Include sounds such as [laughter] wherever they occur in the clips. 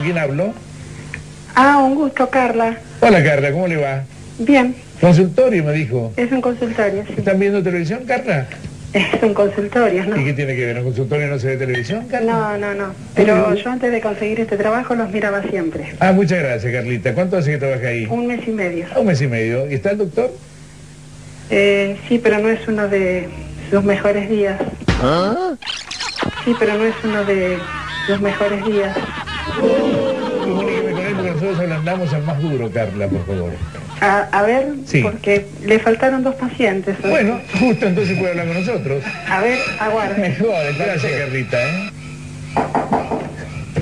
¿Quién habló? Ah, un gusto, Carla. Hola Carla, ¿cómo le va? Bien, Consultorio me dijo. es un consultorio, sí. ¿Están viendo televisión, Carla? Es un consultorio, ¿no? ¿Y qué tiene que ver? ¿En consultorio no se ve televisión, Carla? No, no, no. Pero yo antes de conseguir este trabajo los miraba siempre. Ah, muchas gracias, Carlita. ¿Cuánto hace que trabaja ahí? Un mes y medio. Ah, un mes y medio. ¿Y está el doctor? Eh, sí, pero no es uno de sus mejores días. Sí, pero no es uno de sus mejores días. Comuníqueme con él porque nosotros ablandamos al más duro, Carla, por favor. A, a ver, Sí. porque le faltaron dos pacientes. hoy. Bueno, justo entonces puede hablar con nosotros. A ver, aguarde. [laughs] Mejor, gracias, Carlita, ¿eh?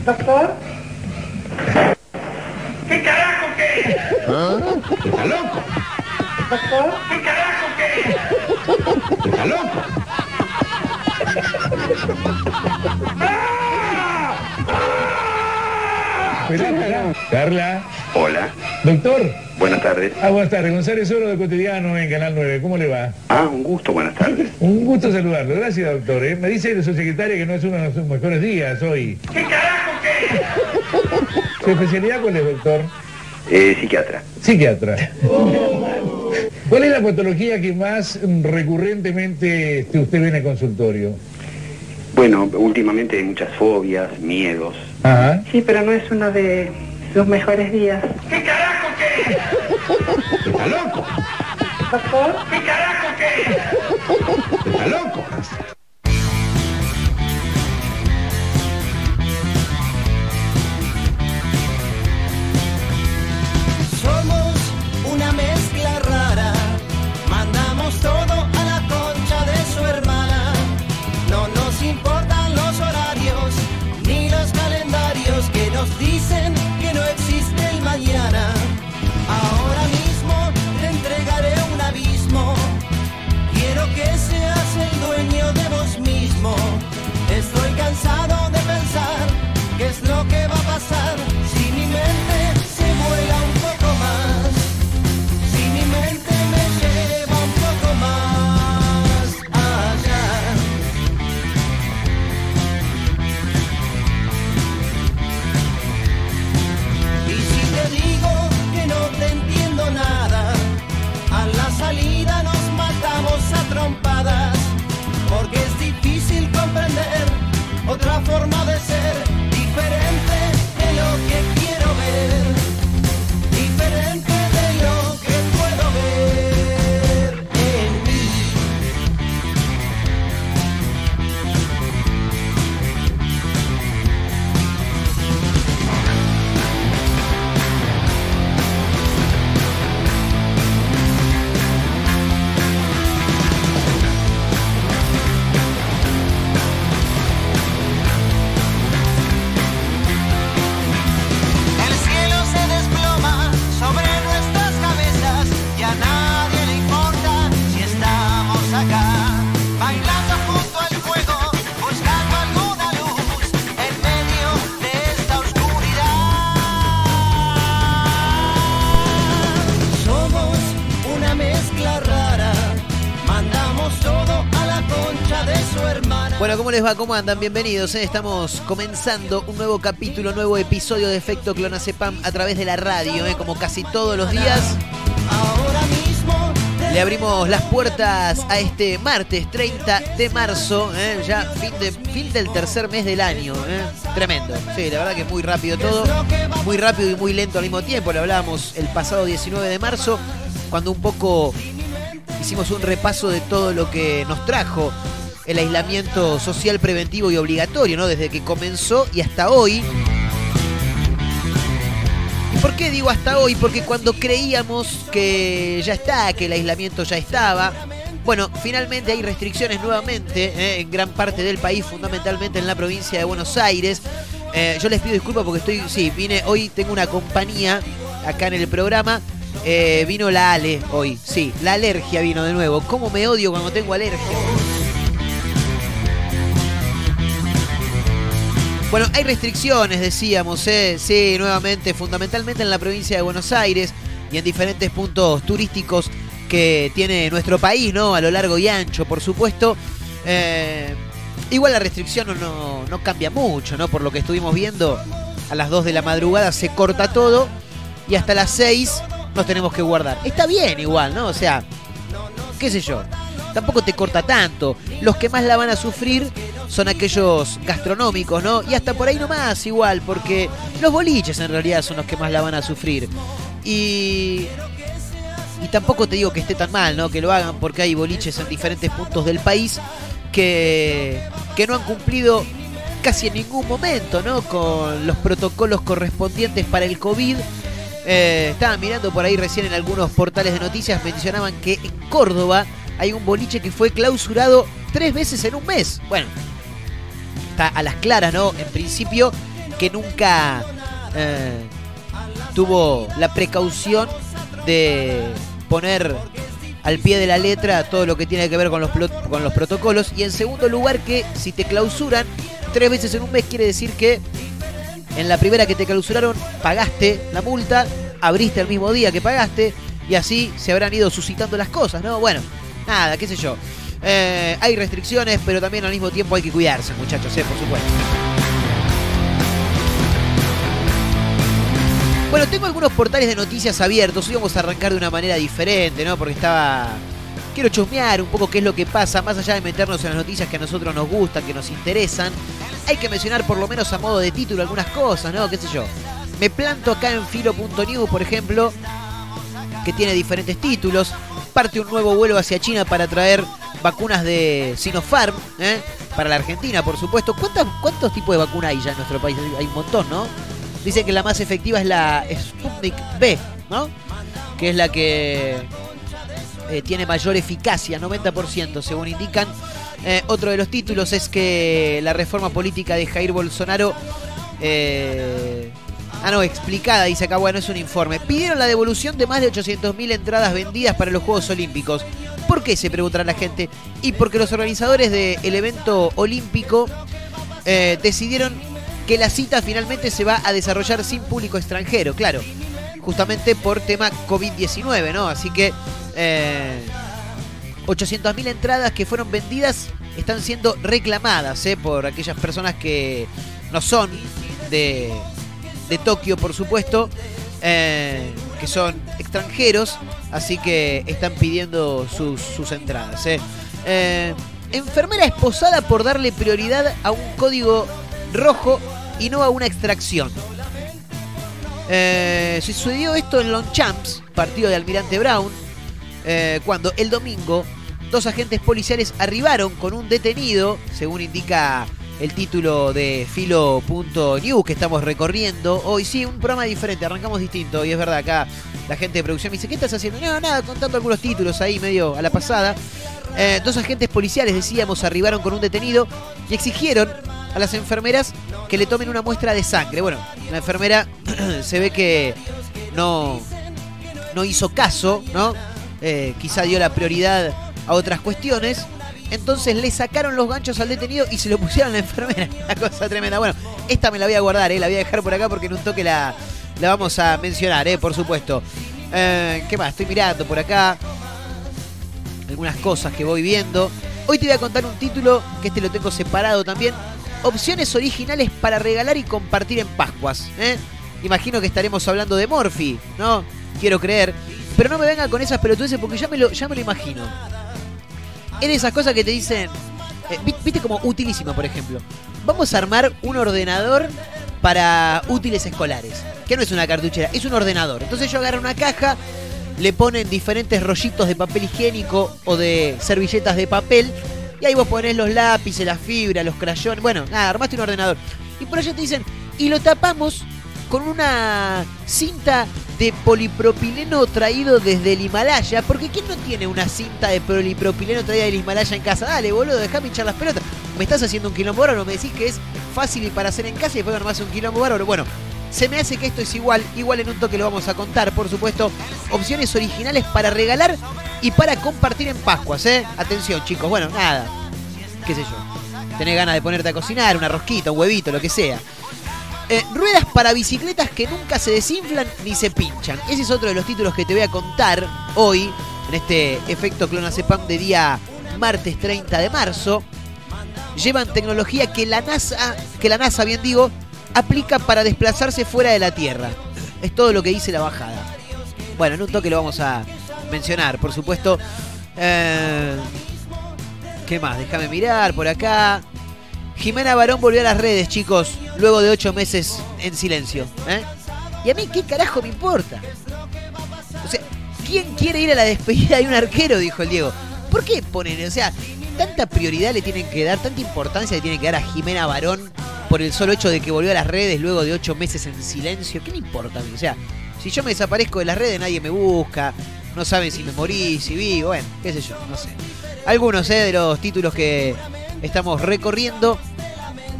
Doctor, ¿Qué carajo qué? ¿Está loco? doctor, ¿Qué carajo qué? ¿Está loco? Esperá, esperá. Carla, Hola, doctor. buenas tardes. Ah, buenas tardes. González Oro de Cotidiano en Canal 9. ¿Cómo le va? Ah, un gusto, buenas tardes. Un gusto saludarlo. Gracias, doctor. ¿eh? Me dice su secretaria que no es uno de sus mejores días hoy. ¿Qué carajo qué? [laughs] ¿Su especialidad cuál es, doctor? Eh, psiquiatra. Psiquiatra. ¿Cuál es la patología que más recurrentemente este, usted ve en el consultorio? Bueno, últimamente hay muchas fobias, miedos. Ajá. sí, pero no es uno de sus mejores días. ¿Qué carajo qué? ¿Está loco? Doctor, ¿Qué carajo qué? ¿Está loco? ¿Cómo les va? ¿Cómo andan? Bienvenidos. ¿eh? Estamos comenzando un nuevo capítulo, nuevo episodio de Efecto Clonacepam a través de la radio, ¿eh? como casi todos los días. Le abrimos las puertas a este martes 30 de marzo, ¿eh? ya fin, de, fin del tercer mes del año. Tremendo. Sí, la verdad que muy rápido todo. Muy rápido y muy lento al mismo tiempo. Lo hablábamos el pasado 19 de marzo, cuando un poco hicimos un repaso de todo lo que nos trajo el aislamiento social preventivo y obligatorio, ¿no? Desde que comenzó y hasta hoy. ¿Y por qué digo hasta hoy? Porque cuando creíamos que ya está, que el aislamiento ya estaba, bueno, finalmente hay restricciones nuevamente ¿eh? en gran parte del país, fundamentalmente en la provincia de Buenos Aires. Eh, yo les pido disculpas porque estoy, sí, vine, hoy tengo una compañía acá en el programa. Eh, vino la Ale hoy, sí, la alergia vino de nuevo. ¿Cómo me odio cuando tengo alergia? Bueno, hay restricciones, decíamos, ¿eh? sí, nuevamente, fundamentalmente en la provincia de Buenos Aires y en diferentes puntos turísticos que tiene nuestro país, ¿no? A lo largo y ancho, por supuesto. Eh, igual la restricción no, no, no cambia mucho, ¿no? Por lo que estuvimos viendo, a las 2 de la madrugada se corta todo y hasta las 6 nos tenemos que guardar. Está bien igual, ¿no? O sea, qué sé yo. Tampoco te corta tanto. Los que más la van a sufrir son aquellos gastronómicos, ¿no? Y hasta por ahí nomás igual, porque los boliches en realidad son los que más la van a sufrir. Y y tampoco te digo que esté tan mal, ¿no? Que lo hagan porque hay boliches en diferentes puntos del país que, que no han cumplido casi en ningún momento, ¿no? Con los protocolos correspondientes para el COVID. Eh, estaban mirando por ahí recién en algunos portales de noticias, mencionaban que en Córdoba hay un boliche que fue clausurado tres veces en un mes. Bueno, a las claras, ¿no? En principio, que nunca eh, tuvo la precaución de poner al pie de la letra todo lo que tiene que ver con los, con los protocolos. Y en segundo lugar, que si te clausuran tres veces en un mes, quiere decir que en la primera que te clausuraron pagaste la multa, abriste el mismo día que pagaste y así se habrán ido suscitando las cosas, ¿no? Bueno, nada, qué sé yo. Eh, hay restricciones, pero también al mismo tiempo hay que cuidarse, muchachos, ¿eh? por supuesto. Bueno, tengo algunos portales de noticias abiertos. Hoy vamos a arrancar de una manera diferente, ¿no? Porque estaba. Quiero chusmear un poco qué es lo que pasa, más allá de meternos en las noticias que a nosotros nos gustan, que nos interesan. Hay que mencionar por lo menos a modo de título algunas cosas, ¿no? ¿Qué sé yo? Me planto acá en filo.news, por ejemplo, que tiene diferentes títulos. Parte un nuevo vuelo hacia China para traer vacunas de Sinopharm, ¿eh? Para la Argentina, por supuesto. ¿Cuántos, ¿Cuántos tipos de vacunas hay ya en nuestro país? Hay un montón, ¿no? Dicen que la más efectiva es la Sputnik B, ¿no? Que es la que eh, tiene mayor eficacia, 90% según indican. Eh, otro de los títulos es que la reforma política de Jair Bolsonaro... Eh, ah, no, explicada, dice acá, bueno, es un informe. Pidieron la devolución de más de 800.000 entradas vendidas para los Juegos Olímpicos. ¿Por qué? Se preguntará la gente. Y porque los organizadores del evento olímpico decidieron que la cita finalmente se va a desarrollar sin público extranjero, claro, justamente por tema COVID-19, ¿no? Así que eh, 800.000 entradas que fueron vendidas están siendo reclamadas ¿eh? por aquellas personas que no son de, de Tokio, por supuesto, eh, que son extranjeros, así que están pidiendo sus, entradas. ¿eh? Eh, enfermera esposada por darle prioridad a un código rojo y no a una extracción. Eh, sucedió esto en Longchamps, partido de Almirante Brown, eh, cuando el domingo dos agentes policiales arribaron con un detenido, según indica el título de filo.news que estamos recorriendo. Hoy sí, un programa diferente, arrancamos distinto. Y es verdad, acá la gente de producción me dice, ¿qué estás haciendo? No, nada, contando algunos títulos ahí medio a la pasada. Eh, dos agentes policiales, decíamos, arribaron con un detenido y exigieron a las enfermeras que le tomen una muestra de sangre. Bueno, la enfermera [clears throat] se ve que no, no hizo caso, ¿no? Eh, quizá dio la prioridad a otras cuestiones. Entonces le sacaron los ganchos al detenido y se lo pusieron a la enfermera. [laughs] Una cosa tremenda. Bueno, esta me la voy a guardar, ¿eh? la voy a dejar por acá porque en un toque la, vamos a mencionar, ¿eh? por supuesto. Eh, ¿Qué más? Estoy mirando por acá algunas cosas que voy viendo. Hoy te voy a contar un título que este lo tengo separado también opciones originales para regalar y compartir en Pascuas. Imagino que estaremos hablando de Morphy, ¿no? Quiero creer. Pero no me vengan con esas pelotudeces porque ya me lo, ya me lo imagino. Es de esas cosas que te dicen. Eh, Viste como utilísima, por ejemplo. Vamos a armar un ordenador para útiles escolares. Que no es una cartuchera, es un ordenador. Entonces yo agarro una caja, le ponen diferentes rollitos de papel higiénico o de servilletas de papel y ahí vos ponés los lápices, las fibras, los crayones. Bueno, nada, armaste un ordenador. Y por allá te dicen, y lo tapamos con una cinta de polipropileno traído desde el Himalaya. Porque ¿quién no tiene una cinta de polipropileno traída del Himalaya en casa? Dale, boludo, déjame hinchar las pelotas. Me estás haciendo un quilombo bárbaro, me decís que es fácil y para hacer en casa y después armás un quilombo bárbaro. Bueno, se me hace que esto es igual, igual en un toque lo vamos a contar, por supuesto. Opciones originales para regalar y para compartir en Pascuas, ¿eh? Atención, chicos. Bueno, nada. ¿Qué sé yo? Tenés ganas de ponerte a cocinar, una rosquita, un huevito, lo que sea. Eh, ruedas para bicicletas que nunca se desinflan ni se pinchan. Ese es otro de los títulos que te voy a contar hoy, en este efecto clonazepam de día martes 30 de marzo. Llevan tecnología que la NASA, que la NASA, bien digo, aplica para desplazarse fuera de la Tierra. Es todo lo que dice la bajada. Bueno, en un toque lo vamos a mencionar, por supuesto. Eh, ¿Qué más? Déjame mirar por acá. Jimena Barón volvió a las redes, chicos, luego de ocho meses en silencio. ¿eh? ¿Y a mí qué carajo me importa? O sea, ¿quién quiere ir a la despedida de un arquero? Dijo el Diego. ¿Por qué ponen, o sea, tanta prioridad le tienen que dar, tanta importancia le tienen que dar a Jimena Barón por el solo hecho de que volvió a las redes luego de ocho meses en silencio? ¿Qué me importa a mí? O sea, si yo me desaparezco de las redes nadie me busca, no saben si me morí, si vivo, bueno, qué sé yo, no sé. Algunos ¿eh? de los títulos que estamos recorriendo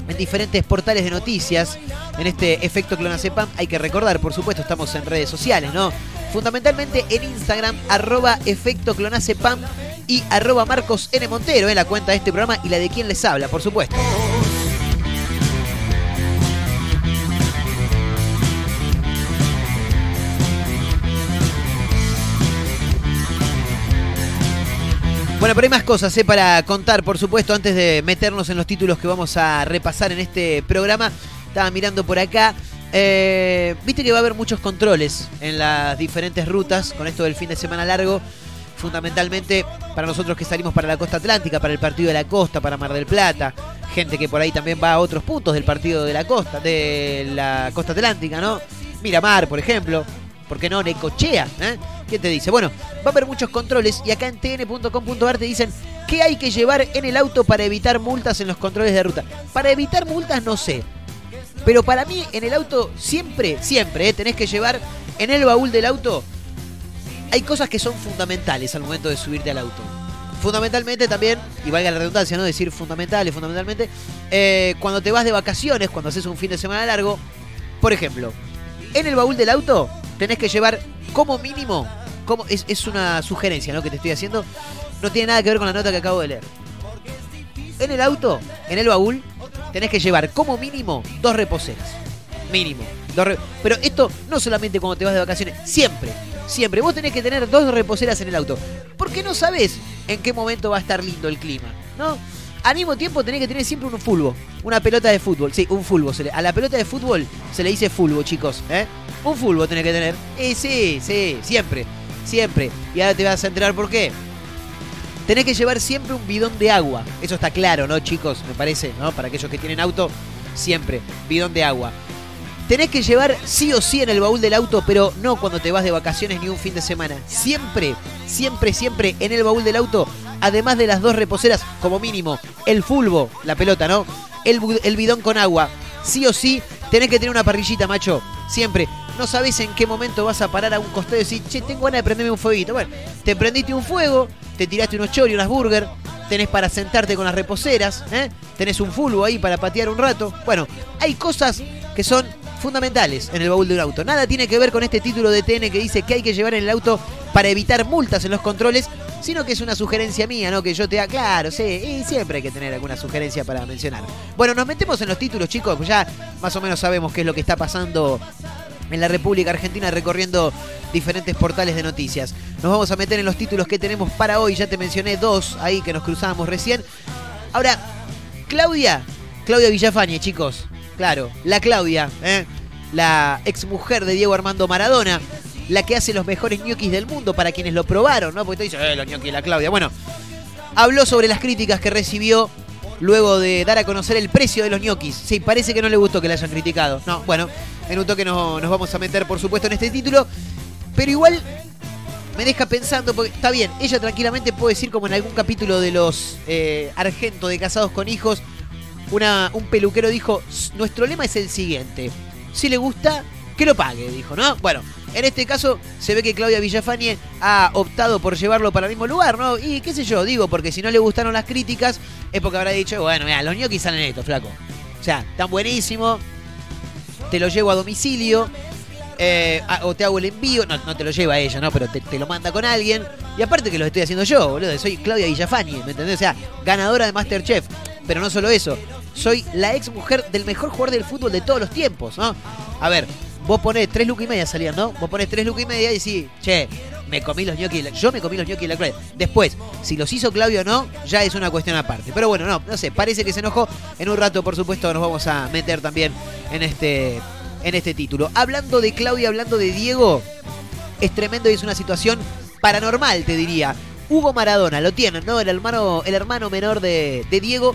en diferentes portales de noticias. En este efecto Clonacepam hay que recordar, por supuesto, estamos en redes sociales, ¿no? Fundamentalmente en Instagram, arroba efecto Clonacepam y arroba Marcos N. Montero, en la cuenta de este programa y la de quien les habla, por supuesto. Bueno, pero hay más cosas ¿eh? para contar, por supuesto, antes de meternos en los títulos que vamos a repasar en este programa. Estaba mirando por acá. Eh, Viste que va a haber muchos controles en las diferentes rutas con esto del fin de semana largo. Fundamentalmente para nosotros que salimos para la costa atlántica, para el partido de la costa, para Mar del Plata. Gente que por ahí también va a otros puntos del partido de la costa, de la costa atlántica, ¿no? Miramar, por ejemplo. ¿Por qué no? Necochea. ¿eh? ¿Quién te dice? Bueno, va a haber muchos controles y acá en tn.com.ar te dicen qué hay que llevar en el auto para evitar multas en los controles de ruta. Para evitar multas no sé. Pero para mí en el auto siempre, siempre, ¿eh? tenés que llevar en el baúl del auto. Hay cosas que son fundamentales al momento de subirte al auto. Fundamentalmente también, y valga la redundancia, ¿no? Decir fundamentales, fundamentalmente, eh, cuando te vas de vacaciones, cuando haces un fin de semana largo, por ejemplo, en el baúl del auto tenés que llevar como mínimo, como es, es una sugerencia ¿no? que te estoy haciendo, no tiene nada que ver con la nota que acabo de leer. En el auto, en el baúl, tenés que llevar como mínimo dos reposeras. Mínimo. Dos Pero esto no solamente cuando te vas de vacaciones, siempre. Siempre. Vos tenés que tener dos reposeras en el auto. Porque no sabés en qué momento va a estar lindo el clima. ¿No? Al mismo tiempo tenés que tener siempre un fulbo. Una pelota de fútbol. Sí, un fulbo. Se le- a la pelota de fútbol se le dice fulbo, chicos. ¿eh? Un fulbo tenés que tener. Eh, sí, sí, siempre. Siempre. Y ahora te vas a enterar por qué. Tenés que llevar siempre un bidón de agua. Eso está claro, ¿no, chicos? Me parece, ¿no? Para aquellos que tienen auto, siempre, bidón de agua. Tenés que llevar sí o sí en el baúl del auto, pero no cuando te vas de vacaciones ni un fin de semana. Siempre, siempre, siempre en el baúl del auto, además de las dos reposeras, como mínimo, el fulbo, la pelota, ¿no? El, el bidón con agua. Sí o sí, tenés que tener una parrillita, macho. Siempre. No sabés en qué momento vas a parar a un costado y decir, che, tengo ganas de prenderme un fueguito. Bueno, te prendiste un fuego, te tiraste unos chori, unas burger, tenés para sentarte con las reposeras, ¿eh? tenés un fulbo ahí para patear un rato. Bueno, hay cosas que son fundamentales en el baúl de un auto. Nada tiene que ver con este título de TN que dice que hay que llevar en el auto para evitar multas en los controles, sino que es una sugerencia mía, ¿no? Que yo te claro, sí, y siempre hay que tener alguna sugerencia para mencionar. Bueno, nos metemos en los títulos, chicos, pues ya más o menos sabemos qué es lo que está pasando en la República Argentina recorriendo diferentes portales de noticias. Nos vamos a meter en los títulos que tenemos para hoy, ya te mencioné dos ahí que nos cruzábamos recién. Ahora, Claudia, Claudia Villafañe, chicos, claro, la Claudia, ¿eh? la exmujer de Diego Armando Maradona, la que hace los mejores ñoquis del mundo para quienes lo probaron, ¿no? Porque te dice, eh, los ñoquis la Claudia. Bueno, habló sobre las críticas que recibió luego de dar a conocer el precio de los ñoquis. Sí, parece que no le gustó que la hayan criticado. No, bueno, en un toque nos, nos vamos a meter, por supuesto, en este título. Pero igual me deja pensando, porque está bien, ella tranquilamente puede decir como en algún capítulo de los eh, Argento de Casados con Hijos, un peluquero dijo, nuestro lema es el siguiente, si le gusta, que lo pague, dijo, ¿no? Bueno, en este caso se ve que Claudia Villafañe ha optado por llevarlo para el mismo lugar, ¿no? Y qué sé yo, digo, porque si no le gustaron las críticas, es porque habrá dicho, bueno, mira, los ñoquis salen esto, flaco. O sea, tan buenísimo, te lo llevo a domicilio, eh, o te hago el envío, no, te lo lleva ella, ¿no? Pero te, te lo manda con alguien. Y aparte que lo estoy haciendo yo, boludo. Soy Claudia Villafañe, ¿me entendés? O sea, ganadora de Masterchef. Pero no solo eso, soy la ex mujer del mejor jugador del fútbol de todos los tiempos, ¿no? A ver, vos ponés tres lucas y media salían, ¿no? Vos ponés tres lucas y media y decís, che, me comí los la- yo me comí los gnocchi de la Claudia. Después, si los hizo Claudio o no, ya es una cuestión aparte. Pero bueno, no, no sé, parece que se enojó. En un rato, por supuesto, nos vamos a meter también en este, en este título. Hablando de Claudia, hablando de Diego, es tremendo y es una situación paranormal, te diría. Hugo Maradona, lo tienen, ¿no? El hermano, el hermano menor de, de Diego,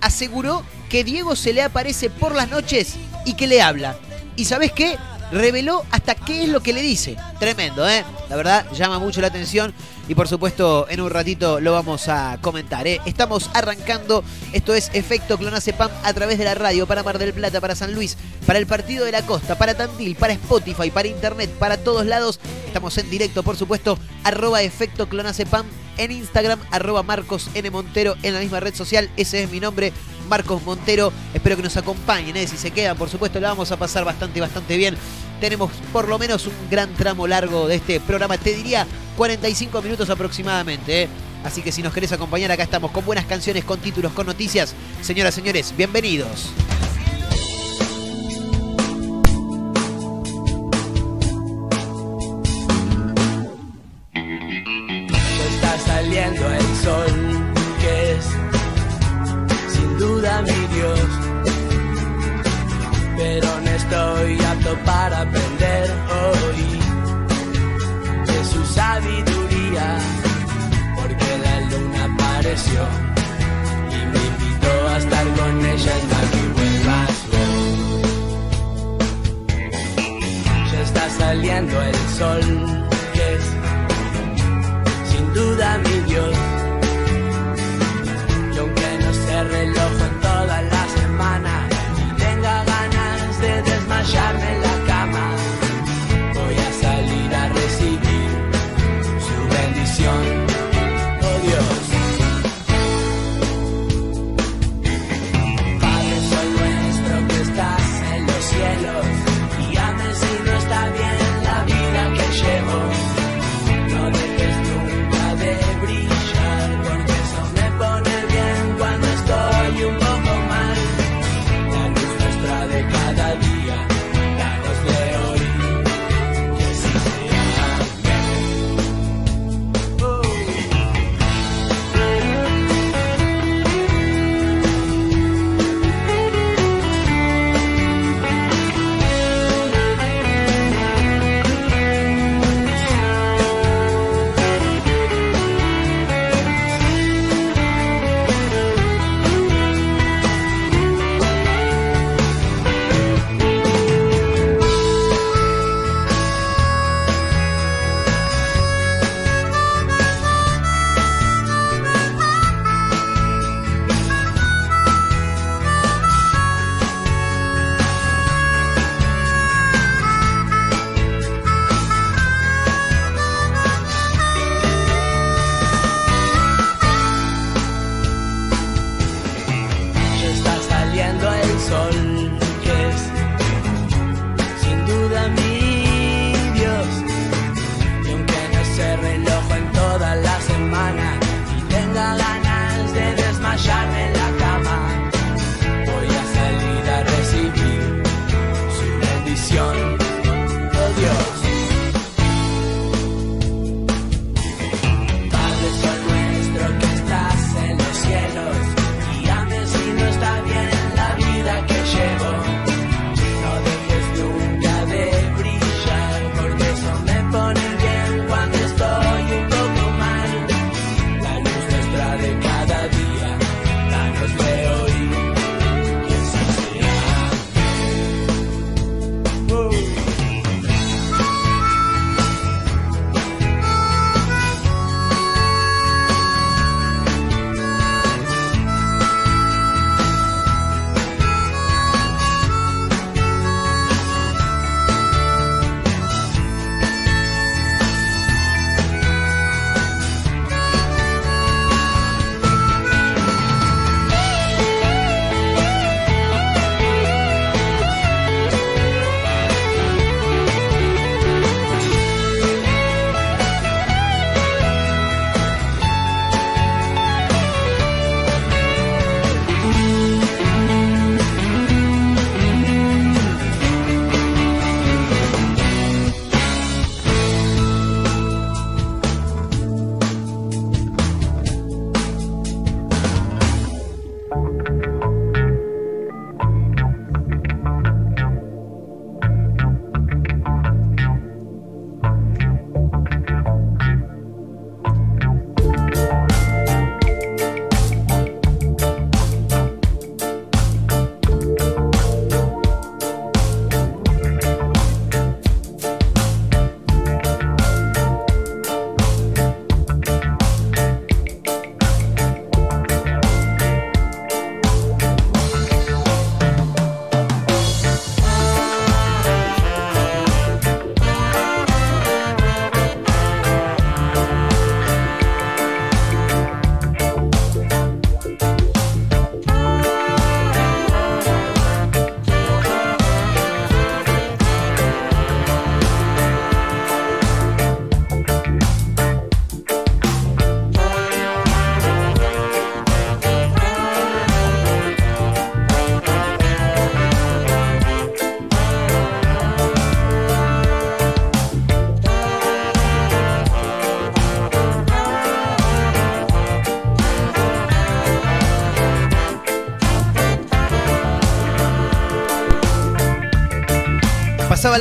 aseguró que Diego se le aparece por las noches y que le habla. ¿Y sabes qué? Reveló hasta qué es lo que le dice. Tremendo, ¿eh? La verdad, llama mucho la atención y por supuesto en un ratito lo vamos a comentar, ¿eh? Estamos arrancando, esto es Efecto Clonacepam a través de la radio para Mar del Plata, para San Luis, para el Partido de la Costa, para Tandil, para Spotify, para Internet, para todos lados. Estamos en directo, por supuesto, arroba Efecto Clonacepam en Instagram, arroba Marcos N. Montero en la misma red social. Ese es mi nombre, Marcos Montero. Espero que nos acompañen, ¿eh? si se quedan, por supuesto, la vamos a pasar bastante, bastante bien. Tenemos por lo menos un gran tramo largo de este programa, te diría 45 minutos aproximadamente. ¿eh? Así que si nos querés acompañar, acá estamos con buenas canciones, con títulos, con noticias. Señoras, señores, bienvenidos. está saliendo el sol, que es duda mi Dios. Pero no estoy apto para aprender hoy de su sabiduría, porque la luna apareció y me invitó a estar con ella en la que vuelvas. Ya está saliendo el sol,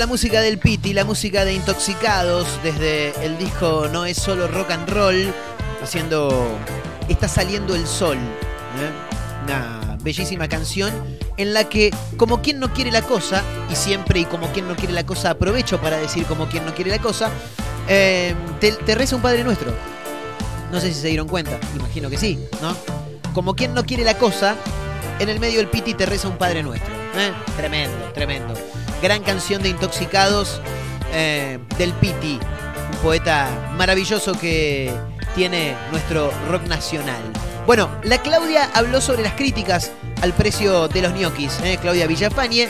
la música del Piti, la música de Intoxicados, desde el disco No es solo rock and roll, haciendo Está saliendo el sol. ¿eh? Una bellísima canción en la que, como quien no quiere la cosa, y siempre y como quien no quiere la cosa, aprovecho para decir como quien no quiere la cosa, eh, te, reza un Padre Nuestro. No sé si se dieron cuenta, imagino que sí, ¿no? Como quien no quiere la cosa, en el medio del Piti te reza un Padre Nuestro. ¿eh? Tremendo, tremendo. Gran canción de Intoxicados eh, del Piti, un poeta maravilloso que tiene nuestro rock nacional. Bueno, la Claudia habló sobre las críticas al precio de los ñoquis. ¿eh? Claudia Villafañe,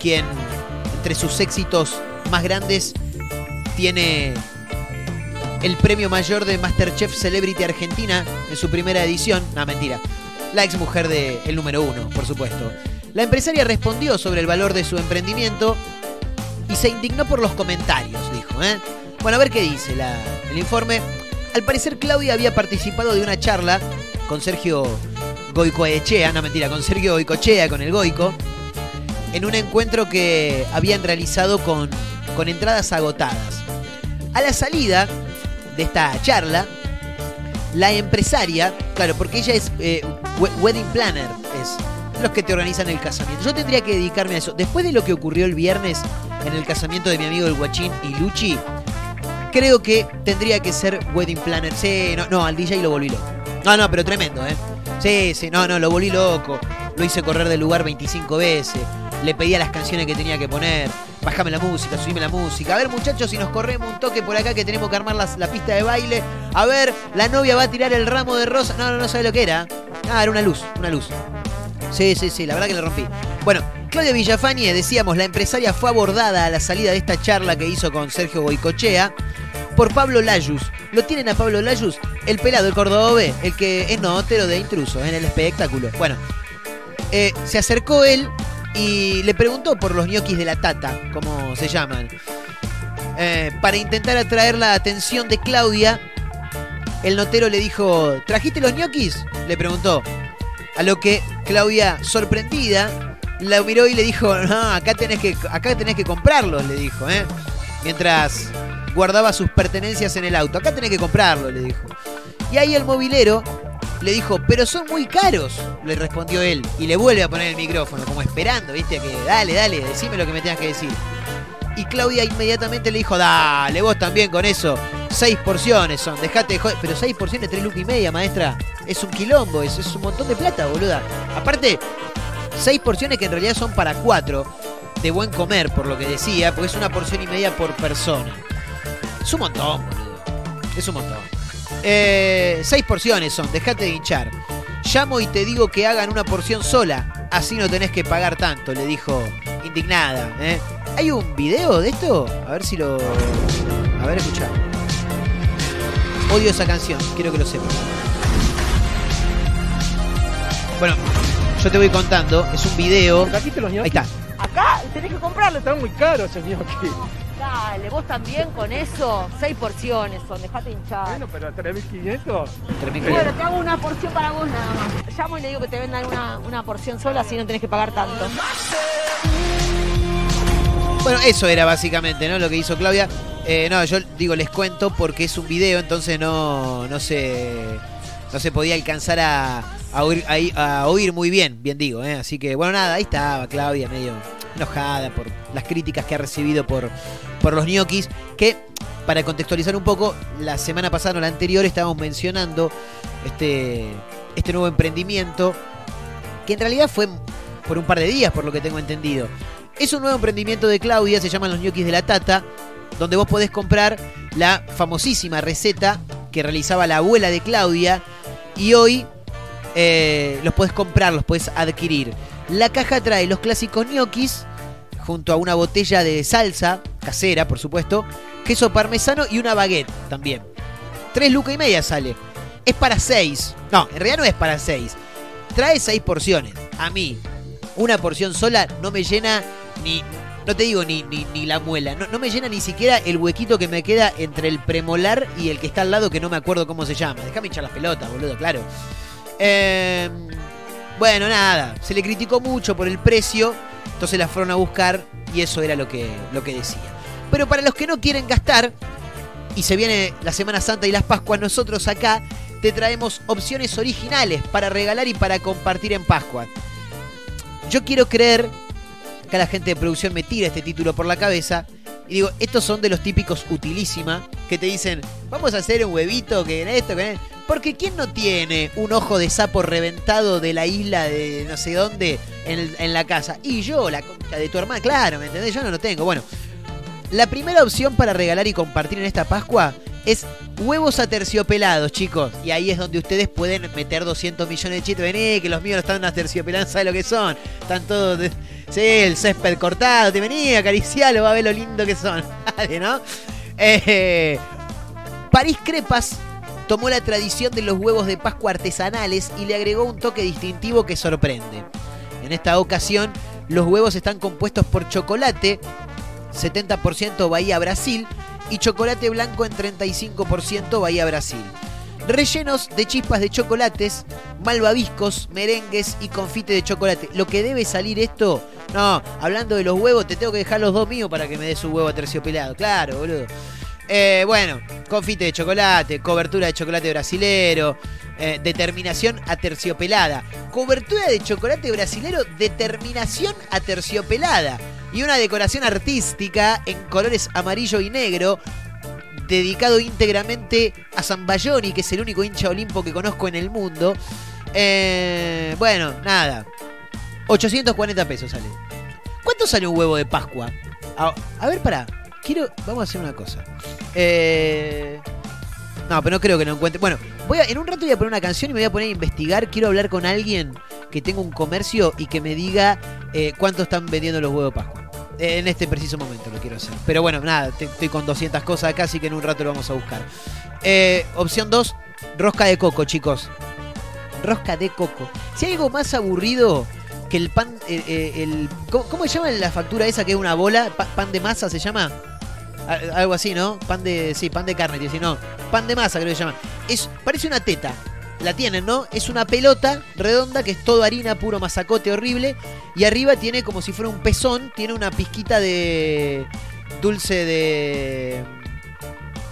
quien entre sus éxitos más grandes tiene el premio mayor de Masterchef Celebrity Argentina en su primera edición. No, mentira. La ex mujer del el número uno, por supuesto. La empresaria respondió sobre el valor de su emprendimiento y se indignó por los comentarios, dijo. ¿eh? Bueno, a ver qué dice el informe. Al parecer Claudia había participado de una charla con Sergio Goicoechea, no mentira, con Sergio Goicochea, con el Goico, en un encuentro que habían realizado con, entradas agotadas. A la salida de esta charla, la empresaria, claro, porque ella es eh, we- wedding planner, es los que te organizan el casamiento. Yo tendría que dedicarme a eso. Después de lo que ocurrió el viernes en el casamiento de mi amigo el Guachín y Luchi, creo que tendría que ser wedding planner. Sí, no, no, al DJ lo volví loco. No, no, pero tremendo, ¿eh? Sí, sí, no, no, lo volví loco. Lo hice correr del lugar 25 veces. Le pedía las canciones que tenía que poner. Bájame la música, subime la música. A ver, muchachos, si nos corremos un toque por acá que tenemos que armar la, pista de baile. A ver, la novia va a tirar el ramo de rosa. No, no, no sabe lo que era. Ah, era una luz, una luz. Sí, sí, sí, la verdad que le rompí. Bueno, Claudia Villafañe, decíamos, la empresaria fue abordada a la salida de esta charla que hizo con Sergio Goicochea por Pablo Layus. ¿Lo tienen a Pablo Layus? El pelado, el cordobés, el que es notero de intruso en el espectáculo. Bueno, eh, se acercó él y le preguntó por los ñoquis de la tata, como se llaman. Eh, para intentar atraer la atención de Claudia, el notero le dijo, ¿trajiste los ñoquis? Le preguntó. A lo que Claudia, sorprendida, la miró y le dijo, no, acá tenés que, acá tenés que comprarlos, le dijo, ¿eh? Mientras guardaba sus pertenencias en el auto. Acá tenés que comprarlos, le dijo. Y ahí el movilero le dijo, pero son muy caros, le respondió él. Y le vuelve a poner el micrófono, como esperando, viste, que dale, dale, decime lo que me tengas que decir. Y Claudia inmediatamente le dijo, dale, vos también con eso. Seis porciones son, dejate de joder. Pero seis porciones, tres lucas y media, maestra. Es un quilombo, es, un montón de plata, boluda. Aparte, seis porciones que en realidad son para cuatro. De buen comer, por lo que decía, porque es una porción y media por persona. Es un montón, boludo. Es un montón. Eh, seis porciones son, dejate de hinchar. Llamo y te digo que hagan una porción sola. Así no tenés que pagar tanto, le dijo indignada. ¿eh? ¿Hay un video de esto? A ver si lo. A ver, escuchá. Odio esa canción, quiero que lo sepas. Bueno, yo te voy contando, es un video. ¿Trajiste los Ahí está. Acá tenés que comprarlo, están muy caros esos ñoquis. Dale, vos también con eso. Seis porciones son, dejate hinchar. Bueno, pero 3.500. Termino. Bueno, te hago una porción para vos nada más. Llamo y le digo que te vendan una, una porción sola, así no tenés que pagar tanto. Bueno, eso era básicamente, ¿no? Lo que hizo Claudia. Eh, no, yo digo, les cuento porque es un video, entonces no, no se. No se podía alcanzar a, oír muy bien, bien digo, ¿eh? Así que, bueno, nada, ahí estaba Claudia medio enojada por las críticas que ha recibido por, por los ñoquis. Que, para contextualizar un poco, la semana pasada o la anterior estábamos mencionando este, este nuevo emprendimiento. Que en realidad fue por un par de días, por lo que tengo entendido. Es un nuevo emprendimiento de Claudia, se llaman los ñoquis de la tata, donde vos podés comprar la famosísima receta que realizaba la abuela de Claudia y hoy eh, los podés comprar, los podés adquirir. La caja trae los clásicos ñoquis junto a una botella de salsa casera, por supuesto, queso parmesano y una baguette también. Tres lucas y media sale. Es para seis. No, en realidad no es para seis. Trae seis porciones. A mí, una porción sola no me llena ni. No te digo ni, ni, ni la muela. No, no me llena ni siquiera el huequito que me queda entre el premolar y el que está al lado que no me acuerdo cómo se llama. Déjame echar las pelotas, boludo, claro. Eh, bueno, nada. Se le criticó mucho por el precio. Entonces las fueron a buscar y eso era lo que, lo que decía. Pero para los que no quieren gastar, y se viene la Semana Santa y las Pascuas, nosotros acá te traemos opciones originales para regalar y para compartir en Pascua. Yo quiero creer, acá la gente de producción me tira este título por la cabeza, y digo, estos son de los típicos utilísima, que te dicen, vamos a hacer un huevito que en esto, que en esto. Porque ¿quién no tiene un ojo de sapo reventado de la isla de no sé dónde en, la casa? Y yo, la concha de tu hermana, claro, ¿me entendés? Yo no lo tengo. Bueno, la primera opción para regalar y compartir en esta Pascua es huevos aterciopelados, chicos. Y ahí es donde ustedes pueden meter 200 millones de chistes. Vení, que los míos están aterciopelados, ¿sabes lo que son? Están todos... de- Sí, el césped cortado, te vení, acaricialo, va a ver lo lindo que son. [laughs] ¿no? Eh, París Crepas tomó la tradición de los huevos de Pascua artesanales y le agregó un toque distintivo que sorprende. En esta ocasión, los huevos están compuestos por chocolate, 70% Bahía Brasil, y chocolate blanco en 35% Bahía Brasil. Rellenos de chispas de chocolates, malvaviscos, merengues y confite de chocolate. Lo que debe salir esto, no, hablando de los huevos, te tengo que dejar los dos míos para que me des un huevo aterciopelado. Claro, boludo. Eh, bueno, confite de chocolate, cobertura de chocolate brasilero, eh, determinación aterciopelada. Cobertura de chocolate brasilero, determinación aterciopelada. Y una decoración artística en colores amarillo y negro, dedicado íntegramente a Zambayoni, que es el único hincha olimpo que conozco en el mundo. Eh, bueno, nada. 840 pesos sale. ¿Cuánto sale un huevo de Pascua? A, ver, pará. Quiero. Vamos a hacer una cosa. Eh. No, pero no creo que lo encuentre. Bueno, voy a, en un rato voy a poner una canción y me voy a poner a investigar. Quiero hablar con alguien que tenga un comercio y que me diga eh, cuánto están vendiendo los huevos de Pascua. En este preciso momento lo quiero hacer. Pero bueno, nada, estoy con 200 cosas acá, así que en un rato lo vamos a buscar. Eh, opción 2, rosca de coco, chicos. Rosca de coco. Si hay algo más aburrido que el pan. eh, eh, el, ¿cómo, se llama la factura esa que es una bola? Pa- ¿Pan de masa se llama? Algo así, ¿no? Pan de. Sí, pan de carne, sí, no. Pan de masa creo que se llama. Es, parece una teta. La tienen, ¿no? Es una pelota redonda que es todo harina, puro masacote horrible. Y arriba tiene como si fuera un pezón, tiene una pizquita de. dulce de.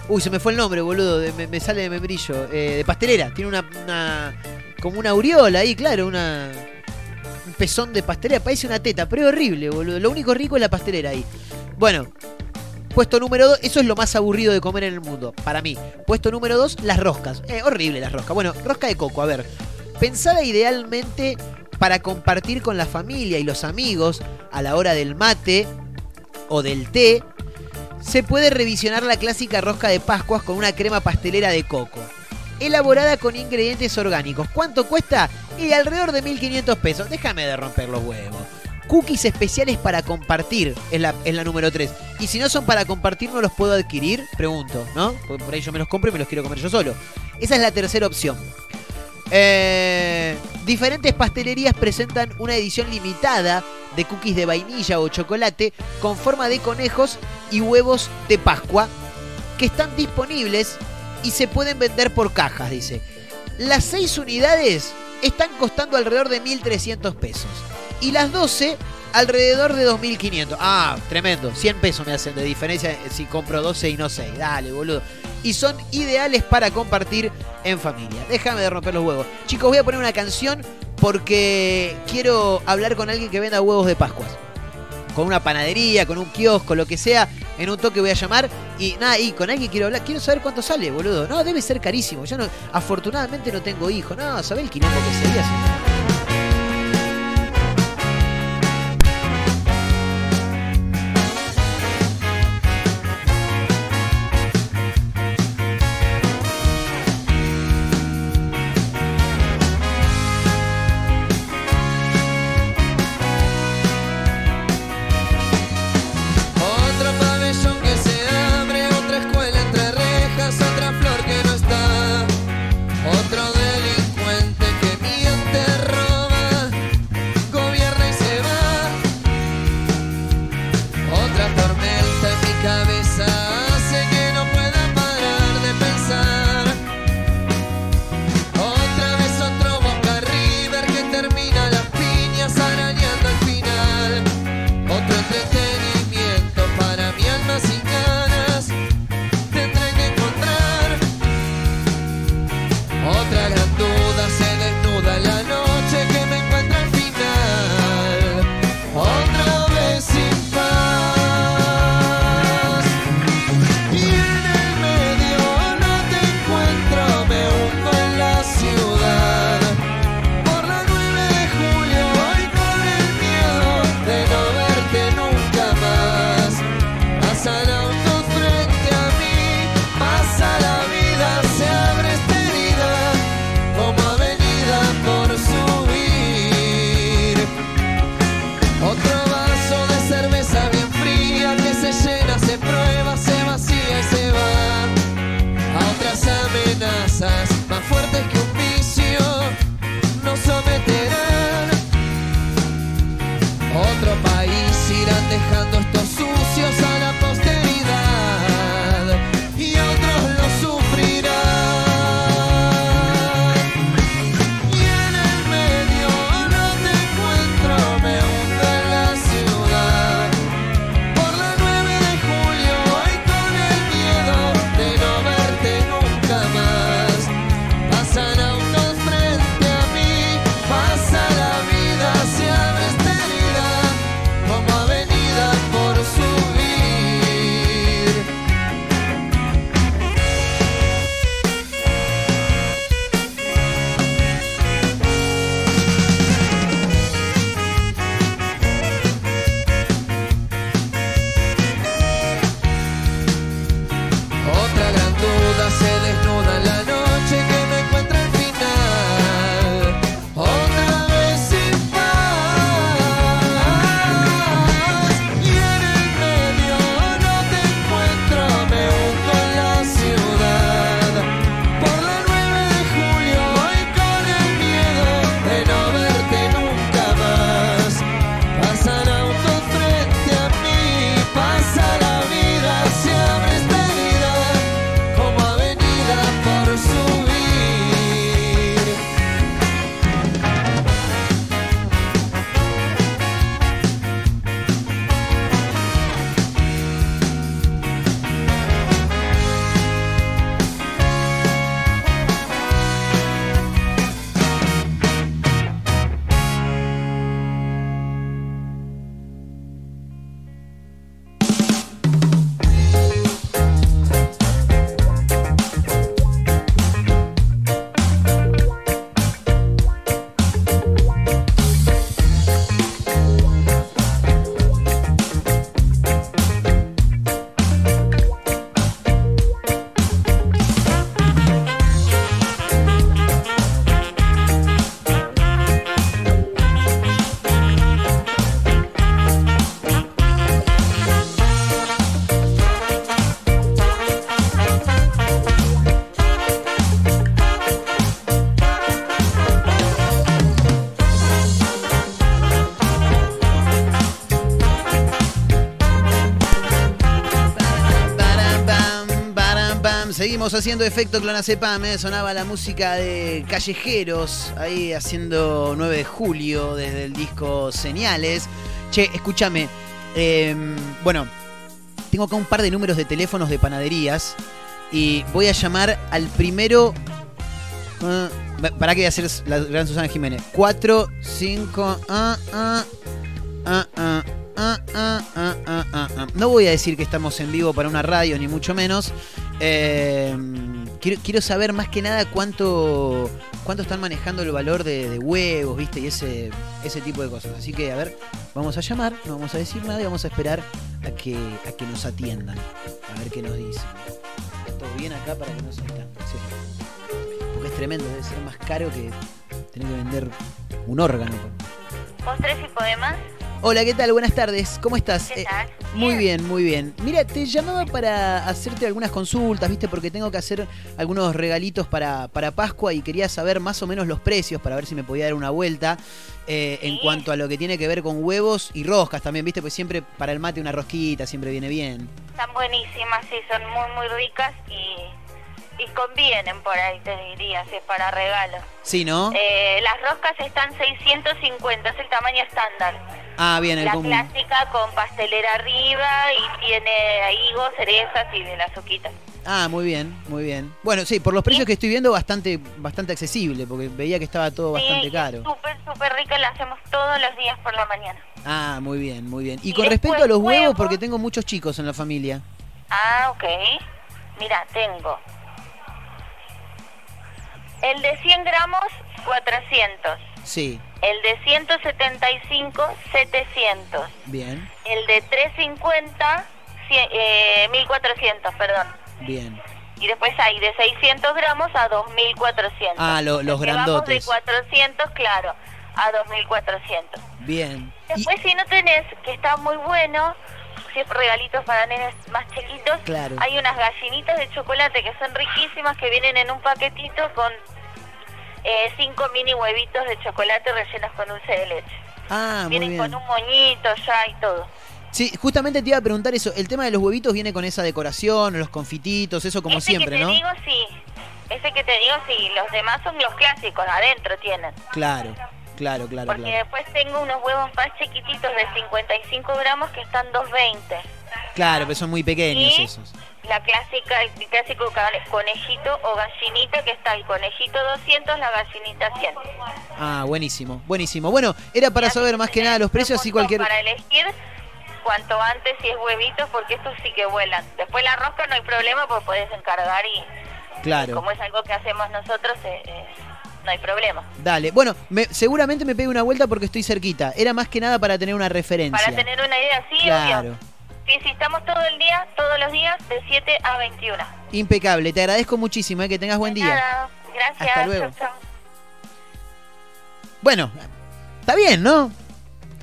Uy, se me fue el nombre, boludo. de- me, sale de membrillo. Eh, de pastelera. Tiene una, una- como una aureola ahí, claro, una. Un pezón de pastelera. Parece una teta, pero es horrible, boludo. Lo único rico es la pastelera ahí. Bueno, Puesto número 2, eso es lo más aburrido de comer en el mundo, para mí. Puesto número 2, las roscas. Eh, horrible las roscas. Bueno, rosca de coco, a ver. Pensada idealmente para compartir con la familia y los amigos a la hora del mate o del té, se puede revisionar la clásica rosca de Pascuas con una crema pastelera de coco. Elaborada con ingredientes orgánicos. ¿Cuánto cuesta? Y alrededor de 1500 pesos. Déjame de romper los huevos. Cookies especiales para compartir es la, es la número 3. Y si no son para compartir, ¿no los puedo adquirir? Pregunto, ¿no? Por ahí yo me los compro y me los quiero comer yo solo. Esa es la tercera opción. Eh, diferentes pastelerías presentan una edición limitada de cookies de vainilla o chocolate con forma de conejos y huevos de Pascua que están disponibles y se pueden vender por cajas, dice. Las 6 unidades están costando alrededor de 1.300 pesos y las 12 alrededor de 2.500. Ah, tremendo. 100 pesos me hacen de diferencia si compro 12 y no 6. Dale, boludo. Y son ideales para compartir en familia. Déjame de romper los huevos. Chicos, voy a poner una canción porque quiero hablar con alguien que venda huevos de Pascuas. Con una panadería, con un kiosco, lo que sea. En un toque voy a llamar. Y nada, y con alguien quiero hablar. Quiero saber cuánto sale, boludo. No, debe ser carísimo. Yo no, afortunadamente no tengo hijos. No, ¿sabés el quilombo que sería? si- Haciendo efecto clonazepam, ¿eh? sonaba la música de Callejeros, ahí haciendo 9 de julio desde el disco Señales. Che, escúchame, em, bueno, tengo acá un par de números de teléfonos de panaderías y voy a llamar al primero... Ah, ¿Para qué voy a hacer la gran Susana Jiménez? 4, 5, ah ah, ah, ah, ah, ah. No voy a decir que estamos en vivo para una radio, ni mucho menos, eh, quiero, quiero saber más que nada cuánto, cuánto están manejando el valor de, huevos, ¿viste? Y ese, ese tipo de cosas. Así que, a ver, vamos a llamar, no vamos a decir nada y vamos a esperar a que, a que nos atiendan. A ver qué nos dicen. ¿Todo bien acá para que nos atiendan? Sí. Porque es tremendo, debe ser más caro que tener que vender un órgano. ¿Postres y poemas? Hola, ¿qué tal? Buenas tardes. ¿Cómo estás? ¿Qué Eh, muy bien, muy bien. Mira, te llamaba para hacerte algunas consultas, ¿viste? Porque tengo que hacer algunos regalitos para, para Pascua y quería saber más o menos los precios para ver si me podía dar una vuelta eh, en cuanto a lo que tiene que ver con huevos y roscas también, ¿viste? Pues siempre para el mate una rosquita siempre viene bien. Están buenísimas, sí, son muy, muy ricas y, y convienen por ahí, te diría, si es para regalo. Sí, ¿no? Eh, las roscas están 650, es el tamaño estándar. ah, bien, el La común. clásica con pastelera arriba y tiene higos, cerezas y de las azuquitas. Ah, muy bien, muy bien. Bueno, sí, por los precios que estoy viendo, bastante, bastante accesible, porque veía que estaba todo bastante caro. súper, súper rica, la hacemos todos los días por la mañana. Ah, muy bien, muy bien. Y Y con respecto a los huevos, huevos. porque tengo muchos chicos en la familia. Ah, ok. Mira, tengo el de 100 gramos, 400. Sí, El de 175, 700. bien, El de 350, cien- eh, 1400, perdón. bien. Y después hay de 600 gramos a 2400. Ah, lo- los Que vamos grandotes. de 400, claro, a 2400. Bien. Y- Después, si no tenés, que está muy bueno, regalitos para nenes más chiquitos, Claro. hay unas gallinitas de chocolate que son riquísimas, que vienen en un paquetito con eh, cinco mini huevitos de chocolate rellenos con dulce de leche. ah, muy vienen bien. con un moñito ya y todo. Sí, justamente te iba a preguntar eso. El tema de los huevitos viene con esa decoración, los confititos, eso como Ese siempre, que te ¿no? digo, sí. Ese que te digo, sí. Los demás son los clásicos, adentro tienen. Claro, claro, claro, Porque claro. después tengo unos huevos más chiquititos de 55 gramos que están 220. Claro, pero son muy pequeños Y esos. la clásica, el clásico conejito o gallinita que está el conejito 200, la gallinita 100. Ah, buenísimo, buenísimo. Bueno, era para saber más que nada los precios y cualquier... Para elegir cuanto antes si es huevitos, porque estos sí que vuelan. Después la rosca no hay problema, porque puedes encargar y Claro. como es algo que hacemos nosotros, eh, eh, no hay problema. Dale. Bueno, me- seguramente me pegue una vuelta porque estoy cerquita. Era más que nada para tener una referencia. Para tener una idea, sí, Claro. obvio. Sí, sí, estamos todo el día, todos los días, de 7 a 21. Impecable. Te agradezco muchísimo, eh, que tengas buen día. Nada, gracias. Hasta luego. chau, chau. Bueno, está bien, ¿no?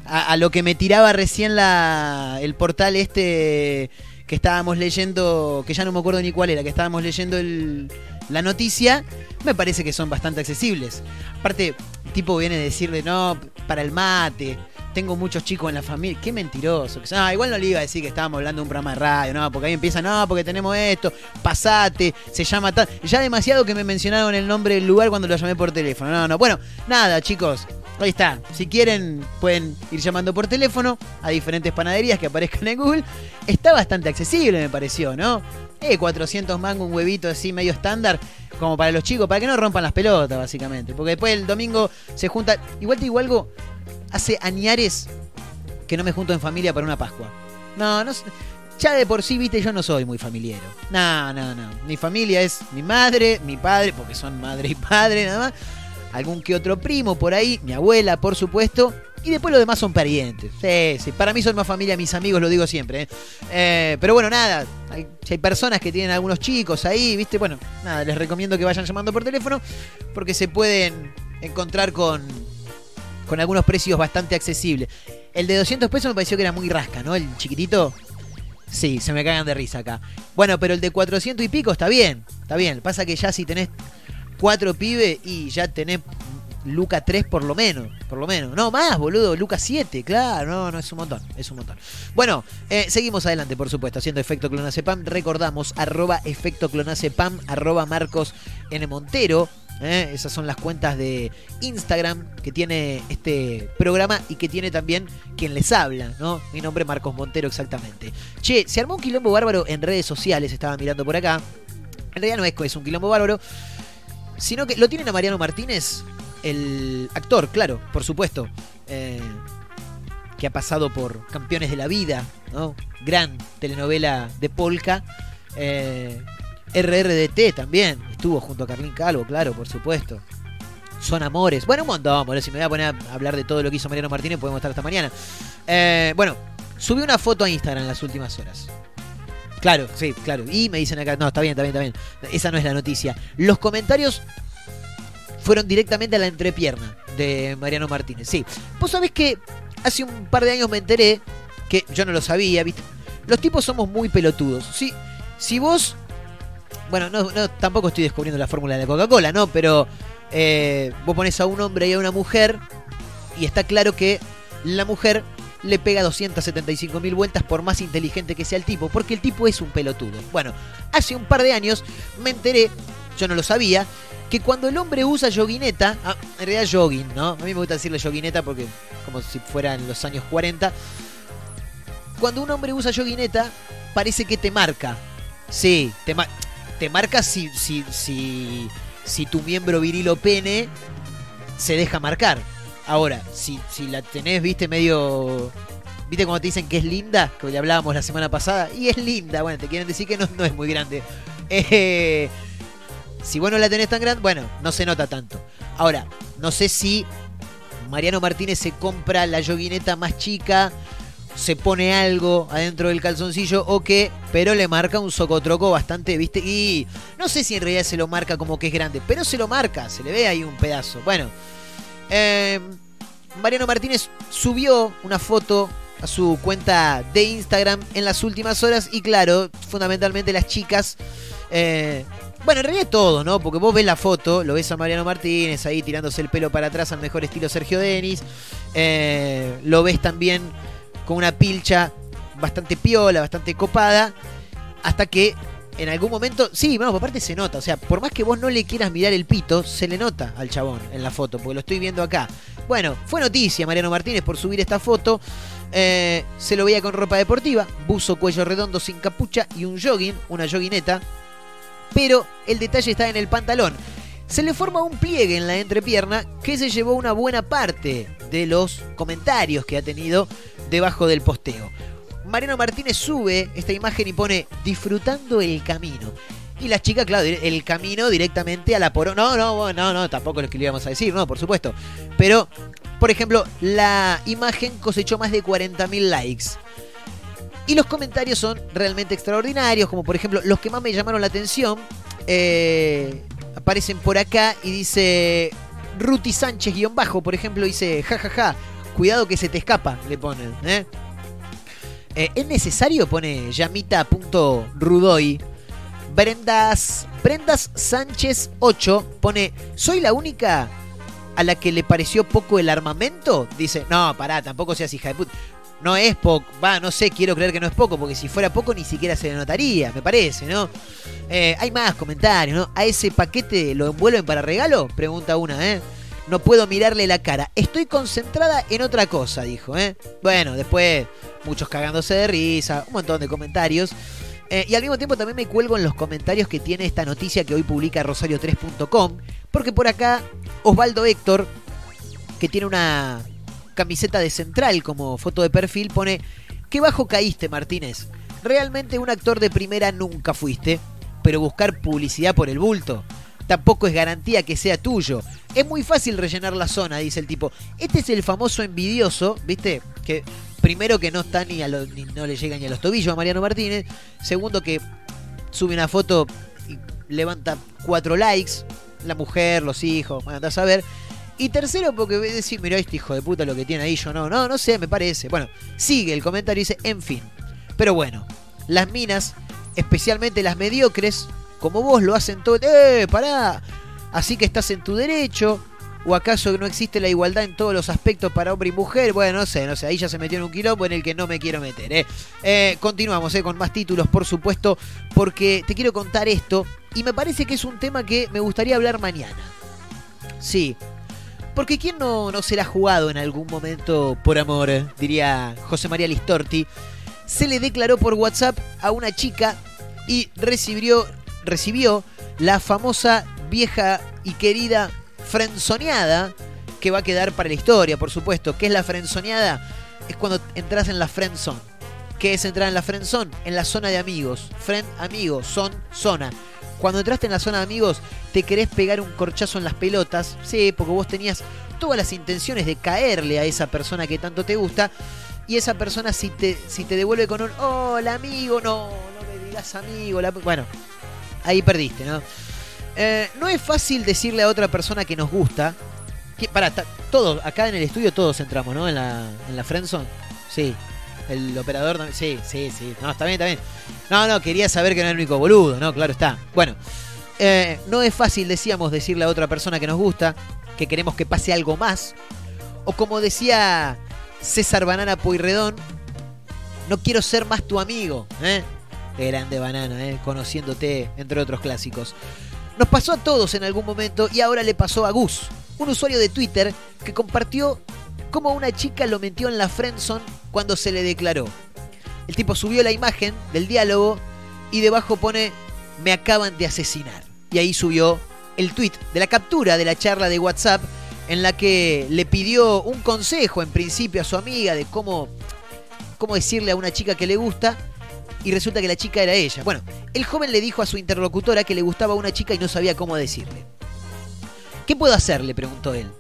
A, a lo que me tiraba recién la, el portal este que estábamos leyendo, que ya no me acuerdo ni cuál era, que estábamos leyendo el- la noticia, me parece que son bastante accesibles. Aparte, tipo viene a decirle, no, para el mate, tengo muchos chicos en la familia. Qué mentiroso. Ah, igual no le iba a decir que estábamos hablando de un programa de radio, no, porque ahí empieza, no, porque tenemos esto, pasate, se llama tal. Ya demasiado que me mencionaron el nombre del lugar cuando lo llamé por teléfono. No, no. Bueno, nada, chicos. Ahí está. Si quieren, pueden ir llamando por teléfono a diferentes panaderías que aparezcan en Google. Está bastante accesible, me pareció, ¿no? Eh, 400 mangos, un huevito así medio estándar, como para los chicos, para que no rompan las pelotas, básicamente. Porque después el domingo se junta. Igual te digo algo, hace añares que no me junto en familia para una Pascua. No, no. Ya de por sí, viste, yo no soy muy familiero. No, no, no. Mi familia es mi madre, mi padre, porque son madre y padre nada más. Algún que otro primo por ahí, mi abuela, por supuesto. Y después los demás son parientes. Sí, sí. Para mí son más familia mis amigos, lo digo siempre. ¿eh? Eh, pero bueno, nada. Hay, personas que tienen algunos chicos ahí, viste, bueno, nada, les recomiendo que vayan llamando por teléfono porque se pueden encontrar con, con algunos precios bastante accesibles. El de 200 pesos me pareció que era muy rasca, ¿no? El chiquitito. Sí, se me cagan de risa acá. Bueno, pero el de 400 y pico está bien, está bien. Pasa que ya si tenés cuatro pibes y ya tenés Luca 3 por lo menos, por lo menos. No, más, boludo, Luca 7, claro, no, no, es un montón, es un montón. Bueno, eh, seguimos adelante, por supuesto, haciendo efecto clonacepam. Recordamos, arroba efecto clonacepam, arroba Marcos N. Montero. eh, esas son las cuentas de Instagram que tiene este programa y que tiene también quien les habla, ¿no? Mi nombre es Marcos Montero, exactamente. Che, se armó un quilombo bárbaro en redes sociales, estaba mirando por acá. En realidad no es es un quilombo bárbaro, sino que lo tienen a Mariano Martínez, el actor, claro, por supuesto, eh, que ha pasado por Campeones de la Vida, ¿no? Gran telenovela de Polka. eh, RRDT también, estuvo junto a Carlín Calvo, claro, por supuesto. Son amores. Bueno, un montón, boludo. Si me voy a poner a hablar de todo lo que hizo Mariano Martínez, podemos estar hasta mañana. Eh, bueno, subí una foto a Instagram en las últimas horas. Claro, sí, claro. Y me dicen acá, no, está bien, está bien, está bien. Esa no es la noticia. Los comentarios fueron directamente a la entrepierna de Mariano Martínez. Sí. Vos sabés que hace un par de años me enteré que yo no lo sabía, ¿viste? Los tipos somos muy pelotudos. Sí, si vos. Bueno, no, no, tampoco estoy descubriendo la fórmula de la Coca-Cola, ¿no? Pero eh, vos pones a un hombre y a una mujer y está claro que la mujer le pega 275 mil vueltas por más inteligente que sea el tipo, porque el tipo es un pelotudo. Bueno, hace un par de años me enteré, yo no lo sabía, que cuando el hombre usa yoguineta, ah, en realidad jogging, ¿no? A mí me gusta decirle yoguineta porque como si fuera en los años 40. Cuando un hombre usa yoguineta, parece que te marca. Sí, te, te marca si, si, si, si tu miembro viril o pene se deja marcar. Ahora, si, si la tenés, viste, medio. ¿Viste cuando te dicen que es linda? Que le hablábamos la semana pasada. Y es linda, bueno, te quieren decir que no, no es muy grande. Eh, si vos no la tenés tan grande, bueno, no se nota tanto. Ahora, no sé si Mariano Martínez se compra la yoguineta más chica, se pone algo adentro del calzoncillo o qué, pero le marca un socotroco bastante, ¿viste? Y no sé si en realidad se lo marca como que es grande, pero se lo marca, se le ve ahí un pedazo. Bueno, eh, Mariano Martínez subió una foto a su cuenta de Instagram en las últimas horas y claro, fundamentalmente las chicas... eh, bueno, en realidad todo, ¿no? Porque vos ves la foto, lo ves a Mariano Martínez ahí tirándose el pelo para atrás al mejor estilo Sergio Denis. eh, lo ves también con una pilcha bastante piola, bastante copada. Hasta que en algún momento, sí, vamos, aparte se nota. O sea, por más que vos no le quieras mirar el pito, se le nota al chabón en la foto, porque lo estoy viendo acá. Bueno, fue noticia Mariano Martínez por subir esta foto. Eh, se lo veía con ropa deportiva, buzo cuello redondo sin capucha y un jogging, una joguineta. Pero el detalle está en el pantalón. Se le forma un pliegue en la entrepierna que se llevó una buena parte de los comentarios que ha tenido debajo del posteo. Mariano Martínez sube esta imagen y pone disfrutando el camino. Y las chicas, claro, el camino directamente a la poro. No, no, no, no, tampoco lo que le íbamos a decir, no, por supuesto. Pero, por ejemplo, la imagen cosechó más de 40.000 likes. Y los comentarios son realmente extraordinarios, como por ejemplo los que más me llamaron la atención. eh, aparecen por acá y dice Ruti Sánchez guion bajo, por ejemplo, dice jajaja, cuidado que se te escapa, le ponen. ¿eh? Eh, ¿Es necesario? Pone llamita.rudoy. Brendas, Brendas Sánchez 8 pone, ¿soy la única a la que le pareció poco el armamento? Dice, no, pará, tampoco seas hija de. No es poco, va, no sé, quiero creer que no es poco, porque si fuera poco ni siquiera se le notaría, me parece, ¿no? Eh, hay más comentarios, ¿no? ¿A ese paquete lo envuelven para regalo? Pregunta una, ¿eh? No puedo mirarle la cara. Estoy concentrada en otra cosa, dijo, ¿eh? Bueno, después muchos cagándose de risa, un montón de comentarios. Eh, y al mismo tiempo también me cuelgo en los comentarios que tiene esta noticia que hoy publica rosario3.com, porque por acá Osvaldo Héctor, que tiene una camiseta de central como foto de perfil, pone, qué bajo caíste Martínez. Realmente un actor de primera nunca fuiste, pero buscar publicidad por el bulto tampoco es garantía que sea tuyo. Es muy fácil rellenar la zona, dice el tipo. Este es el famoso envidioso, ¿viste? Que primero que no está ni a los, ni no le llega ni a los tobillos a Mariano Martínez. Segundo que sube una foto y levanta cuatro likes. La mujer, los hijos, andás a ver. Y tercero, porque decir, mira este hijo de puta lo que tiene ahí, yo no, no, no sé, me parece. Bueno, sigue el comentario y dice, en fin. Pero bueno, las minas, especialmente las mediocres, como vos lo hacen todo. ¡Eh, pará! Así que estás en tu derecho. ¿O acaso no existe la igualdad en todos los aspectos para hombre y mujer? Bueno, no sé, no sé, ahí ya se metió en un quilombo en el que no me quiero meter. ¿eh? Eh, continuamos ¿eh? con más títulos, por supuesto, porque te quiero contar esto y me parece que es un tema que me gustaría hablar mañana. Sí, porque ¿quién no, no será jugado en algún momento por amor? Diría José María Listorti. Se le declaró por WhatsApp a una chica y recibió, recibió la famosa vieja y querida frenzoneada que va a quedar para la historia, por supuesto. ¿Qué es la frenzoneada? Es cuando entras en la friendzone. ¿Qué es entrar en la friendzone? En la zona de amigos. Friend, amigo, son, zona. Cuando entraste en la zona de amigos, te querés pegar un corchazo en las pelotas, sí, porque vos tenías todas las intenciones de caerle a esa persona que tanto te gusta, y esa persona si te, si te devuelve con un hola amigo, no, no me digas amigo, bueno, ahí perdiste, ¿no? Eh, no es fácil decirle a otra persona que nos gusta. Que, para, todos, acá en el estudio todos entramos, ¿no? En la, en la Friendzone. Sí. El operador también. Sí, sí, sí. No, está bien, está bien. No, no, quería saber que no era el único boludo, ¿no? Claro está. Bueno, eh, no es fácil, decíamos, decirle a otra persona que nos gusta, que queremos que pase algo más. O como decía César Banana Pueyrredón, no quiero ser más tu amigo, ¿eh? Qué grande banana, ¿eh? Conociéndote, entre otros clásicos. Nos pasó a todos en algún momento y ahora le pasó a Gus, un usuario de Twitter que compartió cómo una chica lo metió en la friendzone cuando se le declaró. El tipo subió la imagen del diálogo y debajo pone me acaban de asesinar. Y ahí subió el tweet de la captura de la charla de WhatsApp en la que le pidió un consejo en principio a su amiga de cómo, cómo decirle a una chica que le gusta y resulta que la chica era ella. Bueno, el joven le dijo a su interlocutora que le gustaba una chica y no sabía cómo decirle. ¿Qué puedo hacer? le preguntó él.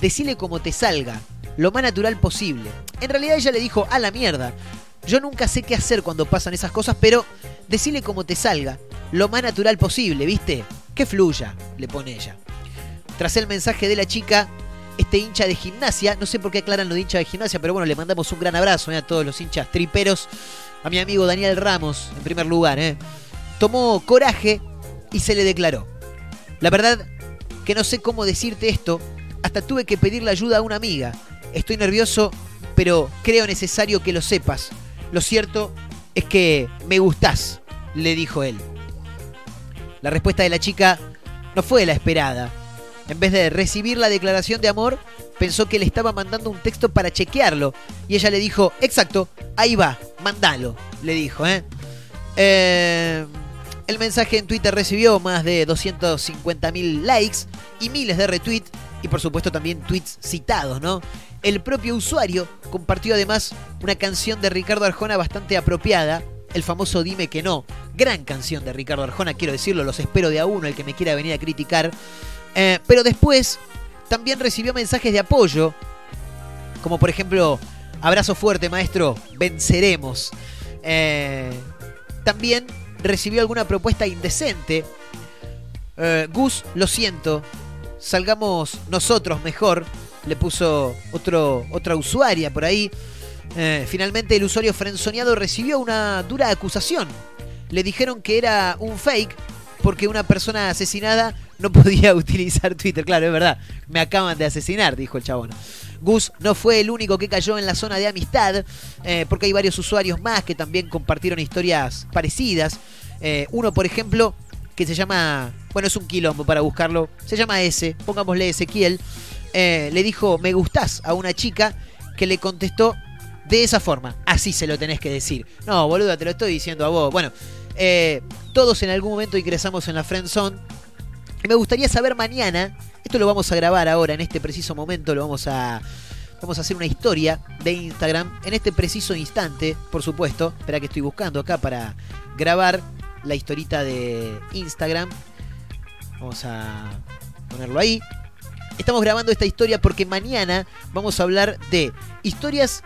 Decile como te salga, lo más natural posible. En realidad ella le dijo, a la mierda. Yo nunca sé qué hacer cuando pasan esas cosas, pero decile como te salga, lo más natural posible, ¿viste? Que fluya, le pone ella. Tras el mensaje de la chica, este hincha de gimnasia, no sé por qué aclaran lo de hincha de gimnasia, pero bueno, le mandamos un gran abrazo ¿eh? a todos los hinchas triperos a mi amigo Daniel Ramos, en primer lugar, ¿eh? tomó coraje y se le declaró. La verdad que no sé cómo decirte esto, hasta tuve que pedirle ayuda a una amiga. Estoy nervioso, pero creo necesario que lo sepas. Lo cierto es que me gustás, le dijo él. La respuesta de la chica no fue la esperada. En vez de recibir la declaración de amor, pensó que le estaba mandando un texto para chequearlo. Y ella le dijo, exacto, ahí va, mandalo, le dijo. ¿eh? Eh, el mensaje en Twitter recibió más de 250.000 likes y miles de retweets y por supuesto también tweets citados, ¿no? El propio usuario compartió además una canción de Ricardo Arjona bastante apropiada, el famoso Dime que no. Gran canción de Ricardo Arjona, quiero decirlo, los espero de a uno, el que me quiera venir a criticar. Eh, pero después también recibió mensajes de apoyo, como por ejemplo, abrazo fuerte maestro, venceremos. Eh, también recibió alguna propuesta indecente. Eh, Gus, lo siento, salgamos nosotros mejor. Le puso otro, otra usuaria por ahí. Eh, finalmente el usuario frenzoneado recibió una dura acusación. Le dijeron que era un fake porque una persona asesinada no podía [laughs] utilizar Twitter. Claro, es verdad. Me acaban de asesinar, dijo el chabón. Gus no fue el único que cayó en la zona de amistad, eh, porque hay varios usuarios más que también compartieron historias parecidas. Eh, uno, por ejemplo, que se llama, bueno, es un quilombo para buscarlo, se llama S, pongámosle Ezequiel, eh, le dijo, me gustás a una chica que le contestó de esa forma, así se lo tenés que decir. No, boluda, te lo estoy diciendo a vos. Bueno, todos en algún momento ingresamos en la friend zone. Me gustaría saber mañana, esto lo vamos a grabar ahora, en este preciso momento, lo vamos a, vamos a hacer una historia de Instagram, en este preciso instante, por supuesto. Espera que estoy buscando acá para grabar la historita de Instagram. Vamos a ponerlo ahí. Estamos grabando esta historia porque mañana vamos a hablar de historias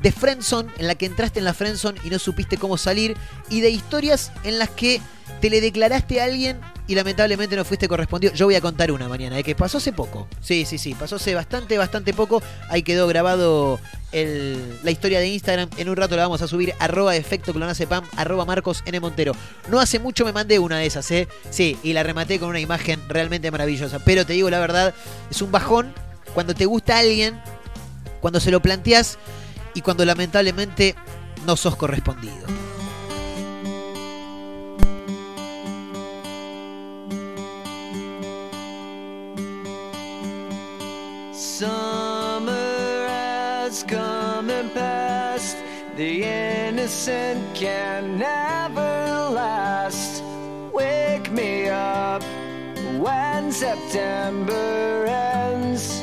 de friendzone en la que entraste en la friendzone y no supiste cómo salir y de historias en las que te le declaraste a alguien y lamentablemente no fuiste correspondido. Yo voy a contar una mañana, de que pasó hace poco. Sí, sí, sí, pasó hace bastante, bastante poco. Ahí quedó grabado el- la historia de Instagram. En un rato la vamos a subir. Arroba efecto clonacepam, arroba Marcos N. Montero. No hace mucho me mandé una de esas, ¿eh? Sí, y la rematé con una imagen realmente maravillosa. Pero te digo la verdad, es un bajón cuando te gusta alguien, cuando se lo planteas y cuando lamentablemente no sos correspondido. Summer has come and passed. The innocent can never last. Wake me up when September ends.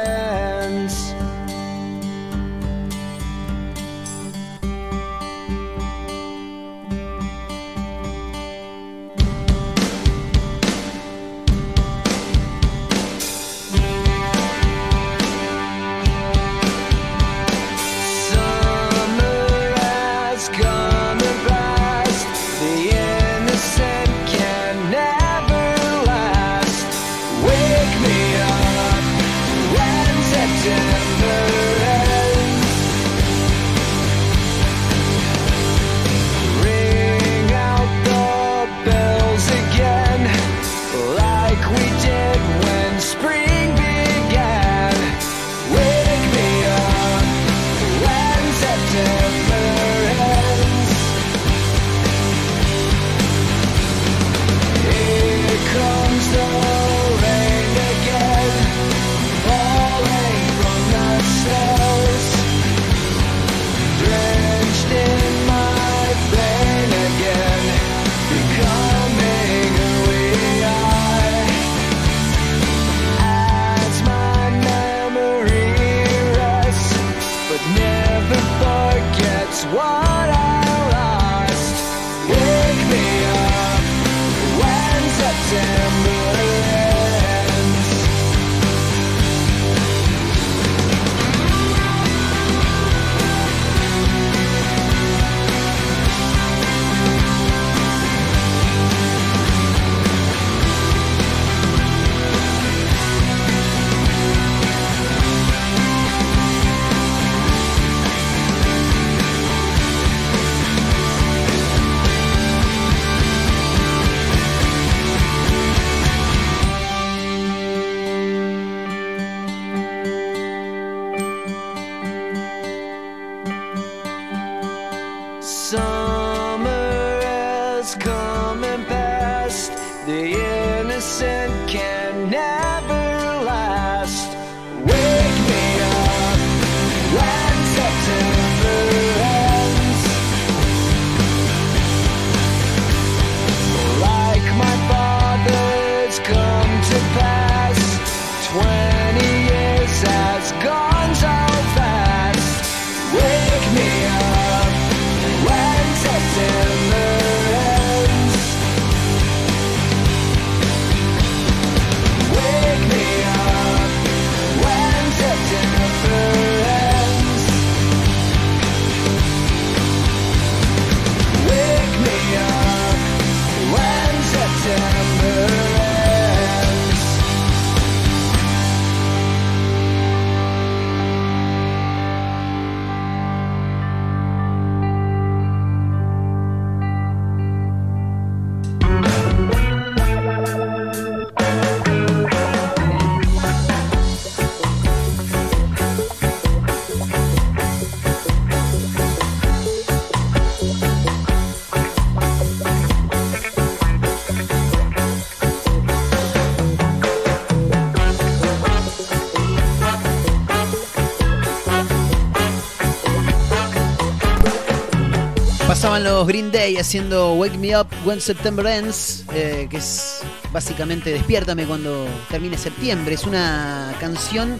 Los Green Day haciendo Wake Me Up When September Ends, eh, que es básicamente Despiértame cuando termine septiembre. Es una canción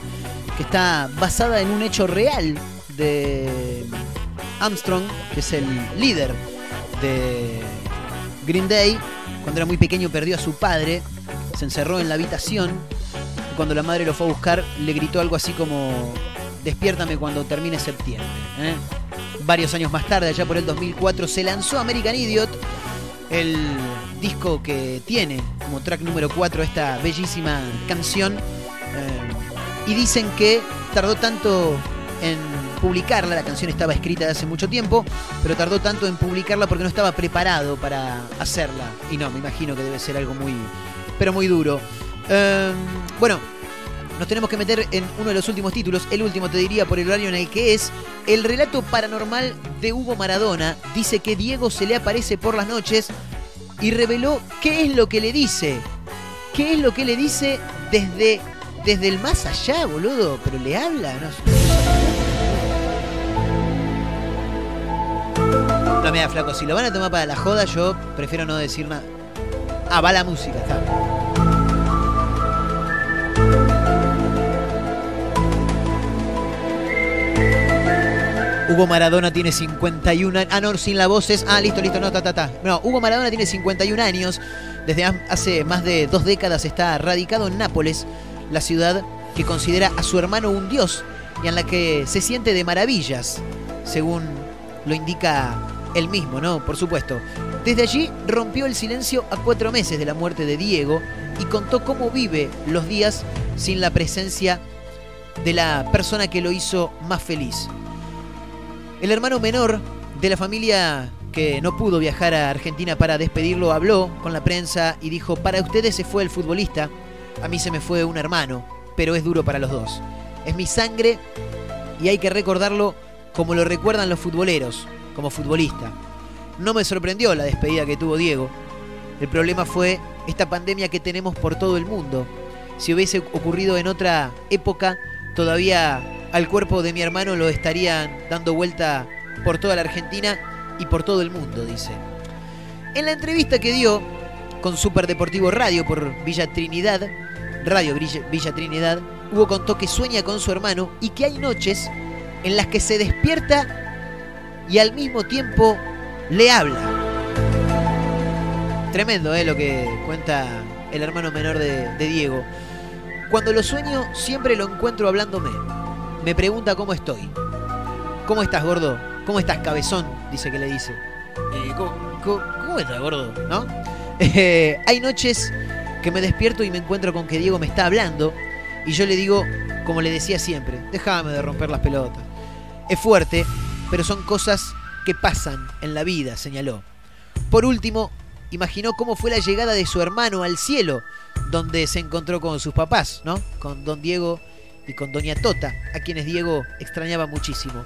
que está basada en un hecho real de Armstrong, que es el líder de Green Day. Cuando era muy pequeño perdió a su padre, se encerró en la habitación y cuando la madre lo fue a buscar le gritó algo así como Despiértame cuando termine septiembre. ¿eh? Varios años más tarde, allá por el 2004, se lanzó American Idiot, el disco que tiene como track número 4 esta bellísima canción. eh, y dicen que tardó tanto en publicarla, la canción estaba escrita de hace mucho tiempo, pero tardó tanto en publicarla porque no estaba preparado para hacerla. Y no, me imagino que debe ser algo muy, pero muy duro. Eh, bueno, nos tenemos que meter en uno de los últimos títulos, el último te diría por el horario en el que es. El relato paranormal de Hugo Maradona dice que Diego se le aparece por las noches y reveló qué es lo que le dice. ¿Qué es lo que le dice desde, desde el más allá, boludo? Pero le habla, no. No me da flaco, si lo van a tomar para la joda, yo prefiero no decir nada. Ah, va la música, está. Hugo Maradona tiene 51 años. Ah, no, sin la voz es. Ah, listo, listo, no, ta, ta, ta. No, Hugo Maradona tiene 51 años. Desde ha- hace más de dos décadas está radicado en Nápoles, la ciudad que considera a su hermano un dios y en la que se siente de maravillas, según lo indica él mismo, ¿no? Por supuesto. Desde allí rompió el silencio a cuatro meses de la muerte de Diego y contó cómo vive los días sin la presencia de la persona que lo hizo más feliz. El hermano menor de la familia que no pudo viajar a Argentina para despedirlo habló con la prensa y dijo, para ustedes se fue el futbolista, a mí se me fue un hermano, pero es duro para los dos. Es mi sangre y hay que recordarlo como lo recuerdan los futboleros, como futbolista. No me sorprendió la despedida que tuvo Diego. El problema fue esta pandemia que tenemos por todo el mundo. Si hubiese ocurrido en otra época, todavía al cuerpo de mi hermano lo estarían dando vuelta por toda la Argentina y por todo el mundo, dice. En la entrevista que dio con Super Deportivo Radio por Villa Trinidad, Radio Villa, Villa Trinidad, Hugo contó que sueña con su hermano y que hay noches en las que se despierta y al mismo tiempo le habla. Tremendo, ¿eh? Lo que cuenta el hermano menor de, de Diego. Cuando lo sueño, siempre lo encuentro hablándome. Me pregunta cómo estoy. ¿Cómo estás, gordo? ¿Cómo estás, cabezón? Dice que le dice. Eh, ¿cómo, cómo- cómo estás, gordo? ¿No? Eh, [laughs] hay noches que me despierto y me encuentro con que Diego me está hablando y yo le digo, como le decía siempre, déjame de romper las pelotas. Es fuerte, pero son cosas que pasan en la vida, señaló. Por último, imaginó cómo fue la llegada de su hermano al cielo, donde se encontró con sus papás, ¿no? Con don Diego y con doña Tota, a quienes Diego extrañaba muchísimo.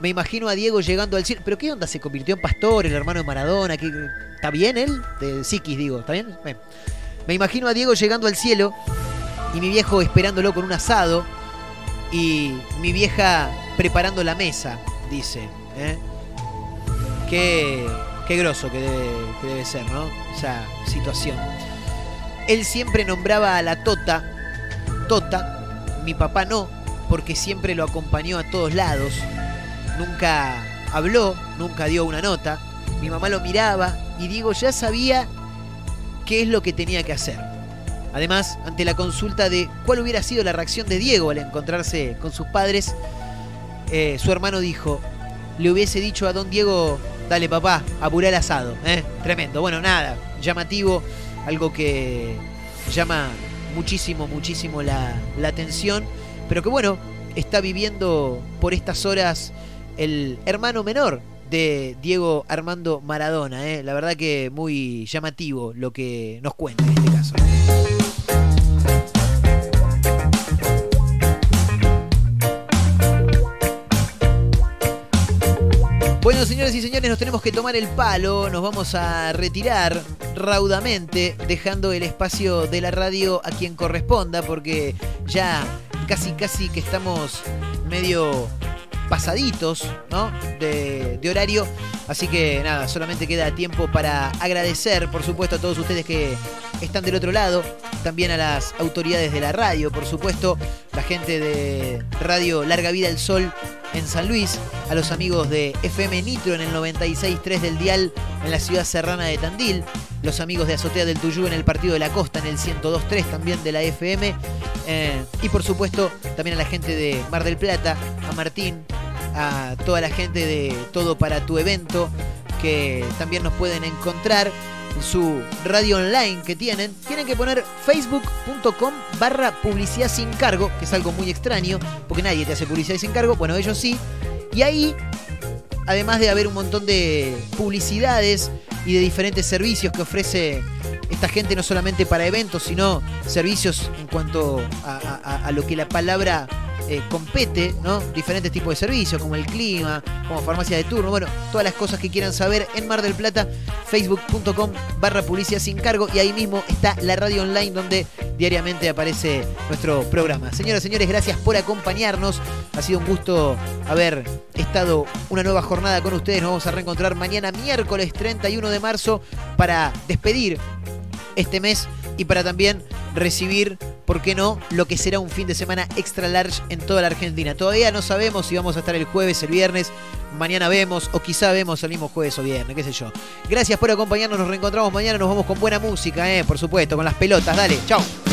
Me imagino a Diego llegando al cielo. ¿Pero qué onda? ¿Se convirtió en pastor, el hermano de Maradona? ¿Qué- ¿Está bien él? De Psiquis, digo. ¿Está bien? Bien. Me imagino a Diego llegando al cielo y mi viejo esperándolo con un asado y mi vieja preparando la mesa, dice. ¿eh? Qué, qué groso que debe, que debe ser, ¿no? Esa situación. Él siempre nombraba a la Tota, Tota, mi papá no, porque siempre lo acompañó a todos lados. Nunca habló, nunca dio una nota. Mi mamá lo miraba y Diego ya sabía qué es lo que tenía que hacer. Además, ante la consulta de cuál hubiera sido la reacción de Diego al encontrarse con sus padres, eh, su hermano dijo, le hubiese dicho a don Diego, dale papá, apurá el asado. ¿eh? Tremendo. Bueno, nada, llamativo, algo que llama muchísimo, muchísimo la, la atención, pero que bueno, está viviendo por estas horas el hermano menor de Diego Armando Maradona. ¿eh? La verdad que muy llamativo lo que nos cuenta señores y señores, nos tenemos que tomar el palo, nos vamos a retirar raudamente, dejando el espacio de la radio a quien corresponda, porque ya casi casi que estamos medio pasaditos, ¿no? De horario. Así que nada, solamente queda tiempo para agradecer, por supuesto, a todos ustedes que están del otro lado. También a las autoridades de la radio, por supuesto. La gente de Radio Larga Vida el Sol en San Luis, a los amigos de FM Nitro en el 96.3 del Dial en la ciudad serrana de Tandil, los amigos de Azotea del Tuyú en el Partido de la Costa en el 102.3 también de la FM, eh, y por supuesto también a la gente de Mar del Plata, a Martín, a toda la gente de Todo para tu evento, que también nos pueden encontrar en su radio online que tienen, tienen que poner facebook.com barra publicidad sin cargo, que es algo muy extraño, porque nadie te hace publicidad sin cargo, bueno, ellos sí, y ahí, además de haber un montón de publicidades y de diferentes servicios que ofrece esta gente, no solamente para eventos, sino servicios en cuanto a, a- a lo que la palabra eh, compete. Diferentes tipos de servicios, como el clima, como farmacia de turno, bueno, todas las cosas que quieran saber en Mar del Plata, facebook.com barra publicidad sin cargo y ahí mismo está la radio online donde diariamente aparece nuestro programa. Señoras y señores, gracias por acompañarnos. Ha sido un gusto haber estado una nueva jornada con ustedes. Nos vamos a reencontrar mañana miércoles 31 de marzo para despedir este mes y para también recibir, ¿por qué no?, lo que será un fin de semana extra large en toda la Argentina. Todavía no sabemos si vamos a estar el jueves, el viernes, mañana vemos o quizá vemos mismo jueves o viernes, qué sé yo. Gracias por acompañarnos, nos reencontramos mañana, nos vamos con buena música, eh, por supuesto, con las pelotas. Dale, chao.